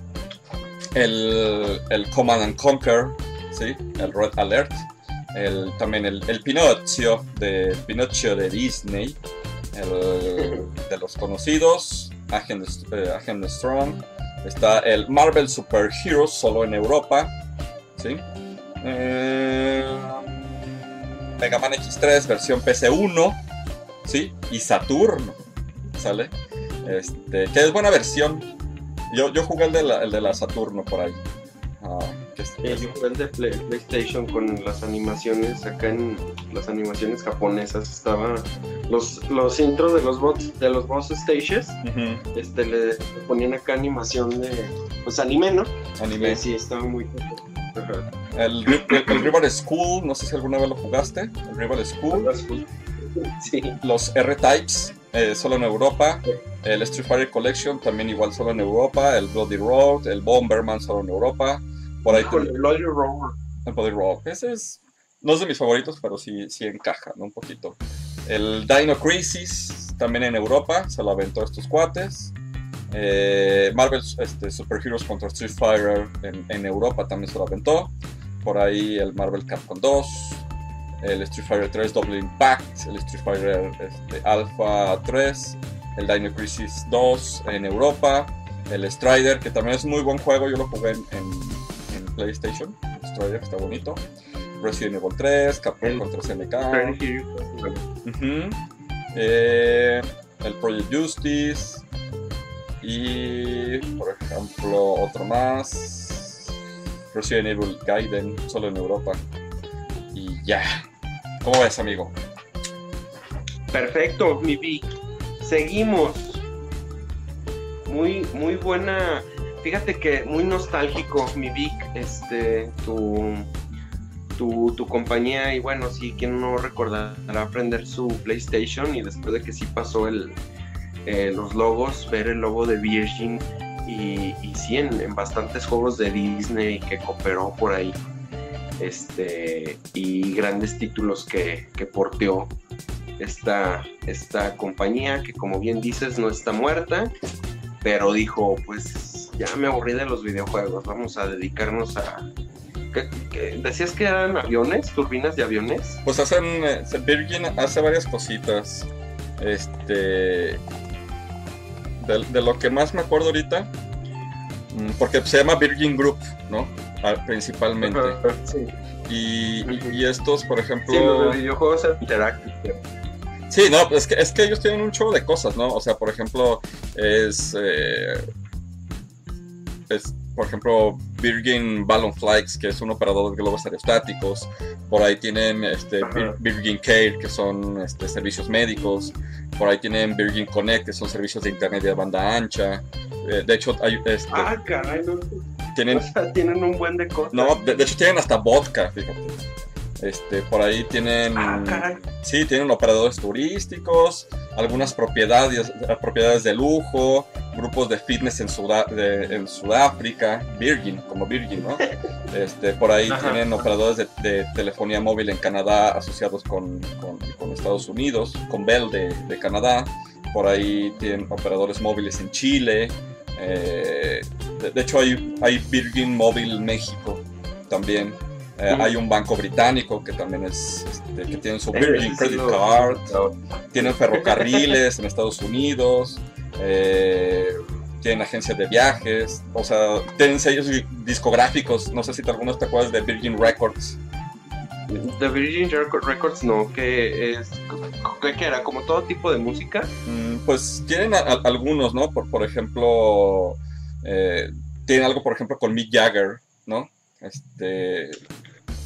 El, el Command and Conquer, ¿sí? El Red Alert el, también el, el, Pinocchio de Pinocchio de Disney, el, de los conocidos, Agent, eh, Agent Strong, está el Marvel Super Heroes solo en Europa, ¿sí? Eh, Mega Man X3 versión PC1, ¿sí? Y Saturno, ¿sale? Este, que es buena versión, Yo, yo jugué el de, la, el de la Saturno por ahí. Ah, que es- Eh, yo jugué el de Play- PlayStation con las animaciones acá en las animaciones japonesas estaba los los intros de los bots de los boss stages Ujú, este le ponían acá animación de pues anime no anime. Eh, sí estaba muy Ajá. El, Ri- el, el Rival School, no sé si alguna vez lo jugaste. El Rival School. sí Los R-Types, eh, solo en Europa. El Street Fighter Collection, también igual solo en Europa. El Bloody Road, el Bomberman, solo en Europa. Por ahí con el Bloody Roar el Bloody Road. Ese es, no es de mis favoritos, pero sí, sí encaja, ¿no? Un poquito. El Dino Crisis, también en Europa, se lo aventó estos cuates. Eh, Marvel este, Super Heroes contra Street Fighter en, en Europa también se lo aventó. Por ahí el Marvel Capcom 2, el Street Fighter 3 Double Impact, el Street Fighter este, Alpha 3, el Dino Crisis 2 en Europa, el Strider, que también es muy buen juego, yo lo jugué en PlayStation, el Strider está bonito. Resident Evil 3, Capcom contra SNK. Ujú. Eh, el Project Justice. Y, por ejemplo, otro más. Resident Evil Gaiden, solo en Europa. Y ya. ¿Cómo ves, amigo? Perfecto, mi Vic. Seguimos. Muy, muy buena. Fíjate que muy nostálgico, mi Vic, este, tu, tu, tu compañía. Y bueno, sí, quien no recordará aprender su PlayStation y después de que sí pasó el, eh, los logos, ver el logo de Virgin. Y, y sí, en, bastantes juegos de Disney que cooperó por ahí. Este, y grandes títulos que, que porteó esta, esta compañía que como bien dices no está muerta, pero dijo pues ya me aburrí de los videojuegos, vamos a dedicarnos a... ¿Qué- qué? ¿Decías que eran aviones, turbinas de aviones? Pues hacen. eh, Virgin hace varias cositas. Este. De, de lo que más me acuerdo ahorita. mm, Porque se llama Virgin Group, ¿no? Ah, Principalmente. Sí, Y, y- estos, por ejemplo. sí los de videojuegos interactive. Sí, no, es que, es que ellos tienen un show de cosas, ¿no? O sea, por ejemplo, es. eh, es, por ejemplo, Virgin Balloon Flights, que es un operador de globos aerostáticos. Por ahí tienen este. Vir- Virgin Care, que son este, servicios médicos. Por ahí tienen Virgin Connect, que son servicios de internet de banda ancha. Eh, de hecho, hay, este, Ah, caray, no, tienen o sea, tienen un buen de cosas. no, de, de hecho tienen hasta vodka, fíjate. Este, por ahí tienen, Ah, sí, tienen operadores turísticos, algunas propiedades, propiedades de lujo, grupos de fitness en, Suda- de- en Sudáfrica, Virgin, como Virgin, ¿no? Este, por ahí Ajá. tienen operadores de, de telefonía móvil en Canadá asociados con, con- con Estados Unidos, con Bell de, de Canadá. Por ahí tienen operadores móviles en Chile. eh, de, de hecho, hay, hay Virgin Móvil México también. Eh. Hay un banco británico que también es, este, que tiene su Virgin Credit Card. Tienen ferrocarriles en Estados Unidos. eh, tienen agencias de viajes. O sea, tienen sellos discográficos. No sé si te- algunos te acuerdas de Virgin Records. The Virgin Record- Records no, que es que que era como todo tipo de música. Mm, Pues tienen a- a- algunos, ¿no? Por, por ejemplo, eh, tienen algo, por ejemplo, con Mick Jagger, ¿no? Este,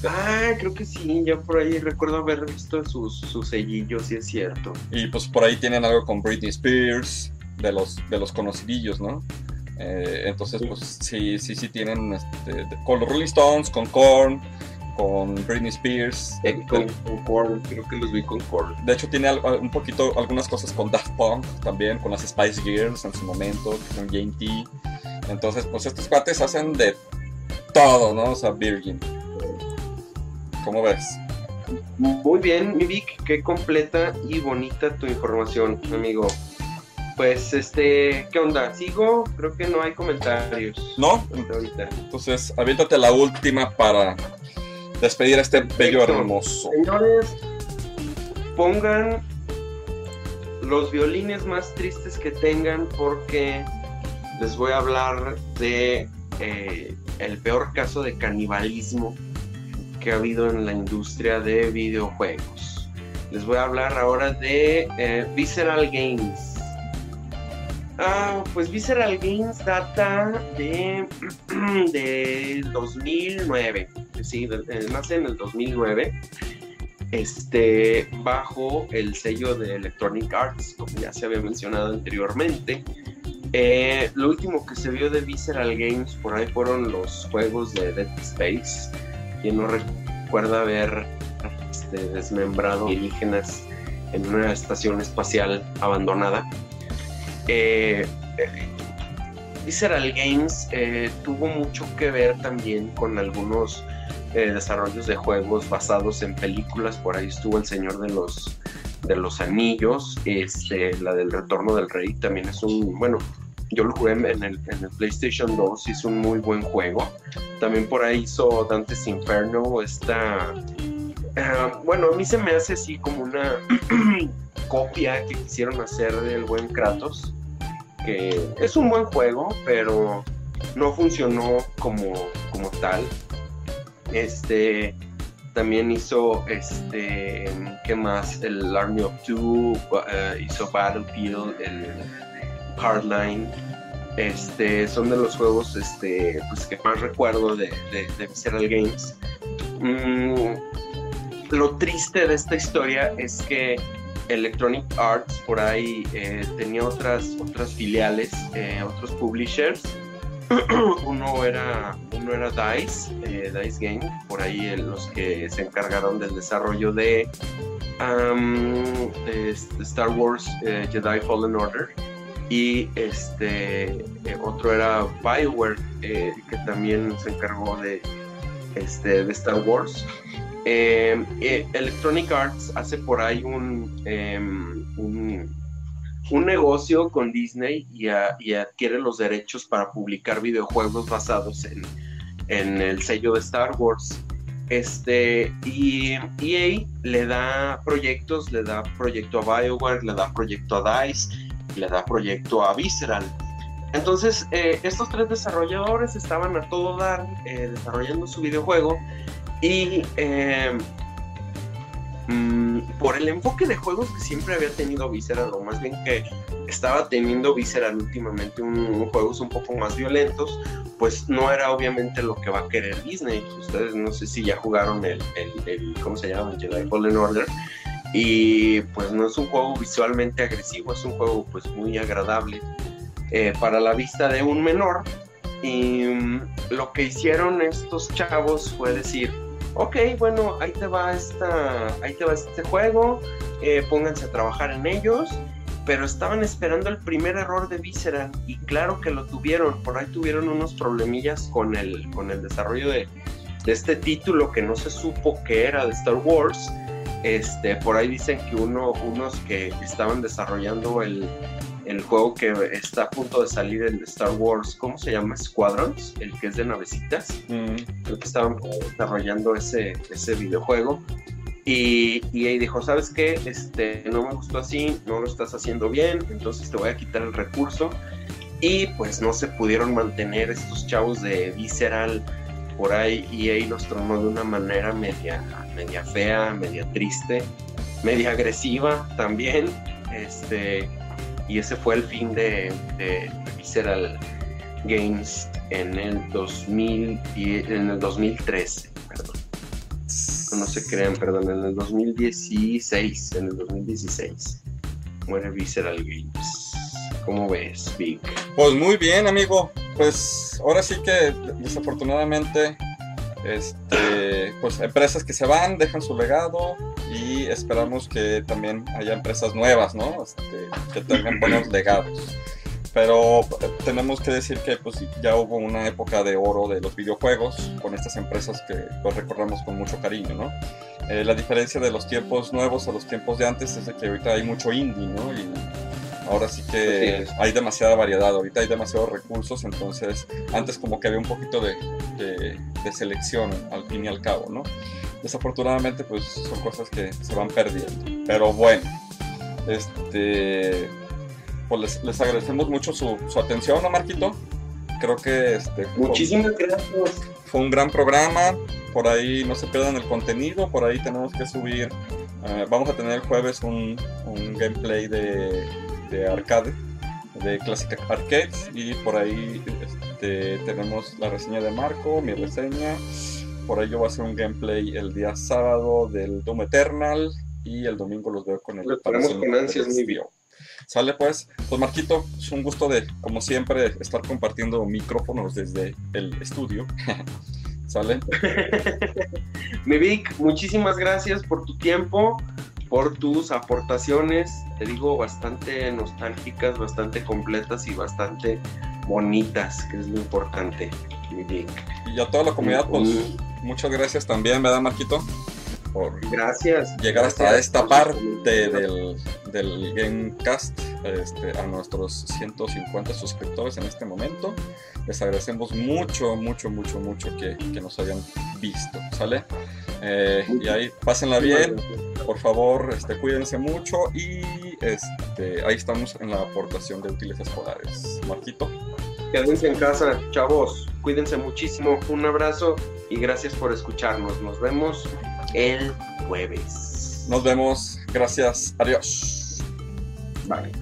Ah, creo que sí, ya por ahí recuerdo haber visto sus, sus sellillos, sí es cierto. y pues por ahí tienen algo con Britney Spears, de los, de los conocidillos, ¿no? Eh, entonces, Sí. pues sí, sí, sí tienen este, con los Rolling Stones, con Korn, con Britney Spears. Eh, De, con, con Korn, creo que los vi con Korn. de hecho, tiene al- un poquito, algunas cosas con Daft Punk también, con las Spice Girls en su momento, con Jane T. Entonces, pues estos cuates hacen de todo, ¿no? O sea, Virgin. ¿Cómo ves? Muy bien, mi Vic, qué completa y bonita tu información, amigo. Pues, este, ¿qué onda? ¿Sigo? Creo que no hay comentarios. ¿No? Ahorita. Entonces, aviéntate la última para despedir a este bello Perfecto. hermoso. Señores, pongan los violines más tristes que tengan porque les voy a hablar de eh, el peor caso de canibalismo que ha habido en la industria de videojuegos. Les voy a hablar ahora de eh, Visceral Games. Ah, pues Visceral Games data de, de 2009. Sí, en el 2009. Este, bajo el sello de Electronic Arts, como ya se había mencionado anteriormente. Eh, lo último que se vio de Visceral Games por ahí fueron los juegos de Dead Space. Quien no recuerda haber este, desmembrado alienígenas en una estación espacial abandonada. Eh, Visceral Games eh, tuvo mucho que ver también con algunos eh, desarrollos de juegos basados en películas. Por ahí estuvo El Señor de los, de los Anillos, este, la del Retorno del Rey. También es un, bueno, yo lo jugué en el, en el PlayStation 2, hizo un muy buen juego. También por ahí hizo Dante's Inferno, esta... Eh, bueno, a mí se me hace así como una copia que quisieron hacer del buen Kratos, que es un buen juego, pero no funcionó como, como tal. Este también hizo este ¿qué más? El Army of Two, eh, hizo Battlefield, el Hardline. Este, son de los juegos este, pues, que más recuerdo de, de, Visceral Games. Mm, lo triste de esta historia es que Electronic Arts por ahí eh, tenía otras, otras filiales, eh, otros publishers. uno, era, uno era DICE, eh, DICE Game, por ahí los que se encargaron del desarrollo de, Star Wars Jedi Fallen Order. Y este otro era Bioware, que también se encargó de, este, de Star Wars. Em, eh, Electronic Arts hace por ahí un, em, un, negocio con Disney y, adquiere los derechos para publicar videojuegos basados en, el sello de Star Wars. Este, y EA le da proyectos, le da proyecto a BioWare, le da proyecto a DICE, le da proyecto a Visceral. Entonces, eh, estos tres desarrolladores estaban a todo dar eh, desarrollando su videojuego y em, mm, por el enfoque de juegos que siempre había tenido Visceral, o más bien que estaba teniendo Visceral últimamente un, juegos un poco más violentos, pues no era obviamente lo que va a querer Disney. Ustedes no sé si ya jugaron el, el, ¿cómo se llama? El Jedi Order. Y pues no es un juego visualmente agresivo, es un juego pues muy agradable eh, para la vista de un menor. Y mm, lo que hicieron estos chavos fue decir, ok, bueno, ahí te va, esta, ahí te va este juego, eh, pónganse a trabajar en ellos, pero estaban esperando el primer error de Visceral y claro que lo tuvieron, por ahí tuvieron unos problemillas con el, con el desarrollo de, este título que no se supo que era de Star Wars. Este, por ahí dicen que uno, unos que estaban desarrollando el, el juego que está a punto de salir el Star Wars, ¿cómo se llama? Squadrons, el que es de navecitas. Mm. Creo que estaban desarrollando ese, ese videojuego. Y, y ahí dijo, ¿sabes qué? Este, no me gustó así, no lo estás haciendo bien, entonces te voy a quitar el recurso. Y pues no se pudieron mantener estos chavos de Visceral por ahí y ahí los tronó de una manera media, media fea, media triste, media agresiva también. Este, y ese fue el fin de, Visceral Games en el 2000 en el 2013, perdón. No se crean, perdón, en el 2016, en el 2016 muere Visceral Games. ¿Cómo ves, Big? Pues muy bien, amigo. Pues ahora sí que desafortunadamente este, pues empresas que se van, dejan su legado y esperamos que también haya empresas nuevas, ¿no? Este, que tengan buenos legados. Pero eh, tenemos que decir que pues, ya hubo una época de oro de los videojuegos con estas empresas que los recordamos con mucho cariño, ¿no? Eh, la diferencia de los tiempos nuevos a los tiempos de antes es que ahorita hay mucho indie, ¿no? Y ahora sí que hay demasiada variedad, ahorita hay demasiados recursos, entonces antes como que había un poquito de, de selección al fin y al cabo, ¿no? Desafortunadamente pues son cosas que se van perdiendo, pero bueno, este pues les, agradecemos mucho su, atención, ¿no, Marquito? Creo que este, Muchísimas gracias. Fue un gran programa. Por ahí no se pierdan el contenido. Por ahí tenemos que subir. Eh, vamos a tener el jueves un, gameplay de, arcade. de Classic Arcades y por ahí este, tenemos la reseña de Marco, mi reseña. Por yo voy a hacer un gameplay el día sábado del Doom Eternal y el domingo los veo con el Lo con ansias, mi Bio. Sale pues, pues Marquito, es un gusto de, como siempre, estar compartiendo micrófonos desde el estudio. ¿Sale? mi Vic, muchísimas gracias por tu tiempo, por tus aportaciones, te digo, bastante nostálgicas, bastante completas y bastante bonitas, que es lo importante. Y a toda la comunidad, pues muchas gracias también, ¿verdad, Marquito? Por gracias, llegar gracias hasta esta parte del, del Gamecast este, a nuestros 150 suscriptores en este momento. Les agradecemos mucho, mucho, mucho, mucho que, que nos hayan visto, ¿sale? Eh, y ahí pásenla bien, por favor, este, cuídense mucho y este, ahí estamos en la aportación de útiles escolares. Marquito. Quédense en casa, chavos, cuídense muchísimo, un abrazo y gracias por escucharnos. Nos vemos el jueves. Nos vemos, gracias, adiós. Bye.